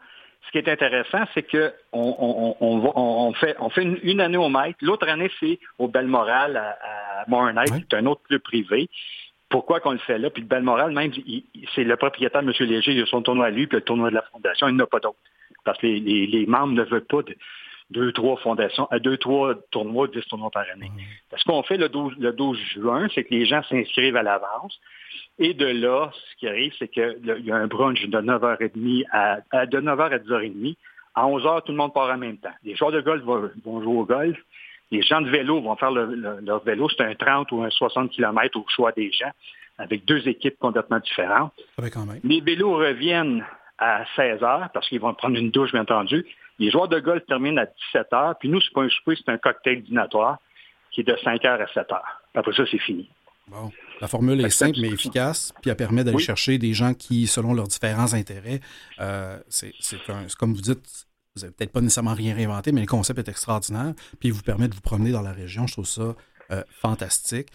ce qui est intéressant, c'est qu'on on, on, fait, on fait une, année au maître. L'autre année, c'est au Belmoral à, à Mornight, qui est un autre club privé. Pourquoi qu'on le fait là? Puis le Belmoral, même, c'est le propriétaire, M. Léger, il a son tournoi à lui, puis le tournoi de la Fondation, il n'a pas d'autre parce que les, membres ne veulent pas de deux, trois fondations, à deux, trois tournois, dix tournois par année. Ce qu'on fait le 12, le 12 juin, c'est que les gens s'inscrivent à l'avance. Et de là, ce qui arrive, c'est qu'il y a un brunch de 9h30 à, de 9h à 10h30 À 11 heures, tout le monde part en même temps. Les joueurs de golf vont, jouer au golf. Les gens de vélo vont faire leur vélo. C'est un 30 ou un 60 km au choix des gens, avec deux équipes complètement différentes. Les vélos reviennent à 16 heures parce qu'ils vont prendre une douche, bien entendu. Les joueurs de golf terminent à 17 heures. Puis nous, c'est pas un souper, c'est un cocktail dînatoire qui est de 5 heures à 7 heures. Après ça, c'est fini. Bon. La formule est simple mais efficace, puis elle permet d'aller chercher des gens qui, selon leurs différents intérêts, euh, c'est comme vous dites, vous n'avez peut-être pas nécessairement rien réinventé, mais le concept est extraordinaire, puis il vous permet de vous promener dans la région. Je trouve ça euh, fantastique.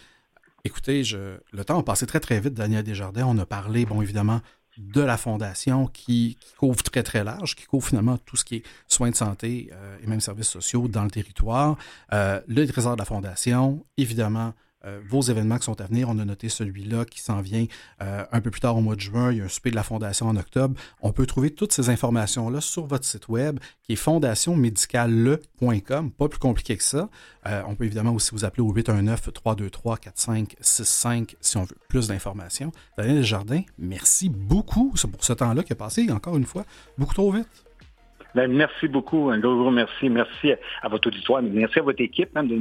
Écoutez, je, le temps a passé très, très vite, Daniel Desjardins. On a parlé, bon, évidemment, de la fondation qui, couvre très, très large, qui couvre finalement tout ce qui est soins de santé euh, et même services sociaux dans le territoire. le trésor de la fondation, évidemment, euh, vos événements qui sont à venir. On a noté celui-là qui s'en vient euh, un peu plus tard au mois de juin. Il y a un souper de la Fondation en octobre. On peut trouver toutes ces informations-là sur votre site web qui est fondationmédicale.com. Pas plus compliqué que ça. Euh, on peut évidemment aussi vous appeler au 819-323-4565 si on veut plus d'informations. Daniel Desjardins, merci beaucoup pour ce temps-là qui a passé, encore une fois, beaucoup trop vite. Ben, merci beaucoup. Un gros, gros merci. Merci à votre auditoire. Merci à votre équipe de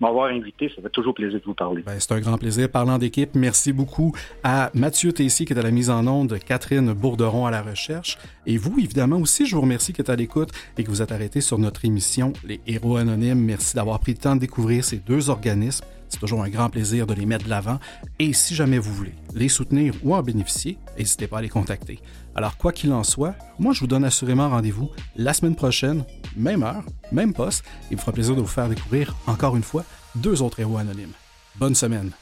m'avoir invité. Ça fait toujours plaisir de vous parler. Ben, c'est un grand plaisir. Parlant d'équipe, merci beaucoup à Mathieu Tessier qui est à la mise en onde, Catherine Bourderon à la recherche. Et vous, évidemment, aussi, je vous remercie qui êtes à l'écoute et que vous êtes arrêté sur notre émission Les Héros Anonymes. Merci d'avoir pris le temps de découvrir ces deux organismes. C'est toujours un grand plaisir de les mettre de l'avant. Et si jamais vous voulez les soutenir ou en bénéficier, n'hésitez pas à les contacter. Alors, quoi qu'il en soit, moi, je vous donne assurément rendez-vous la semaine prochaine, même heure, même poste. Il me fera plaisir de vous faire découvrir encore une fois deux autres héros anonymes. Bonne semaine.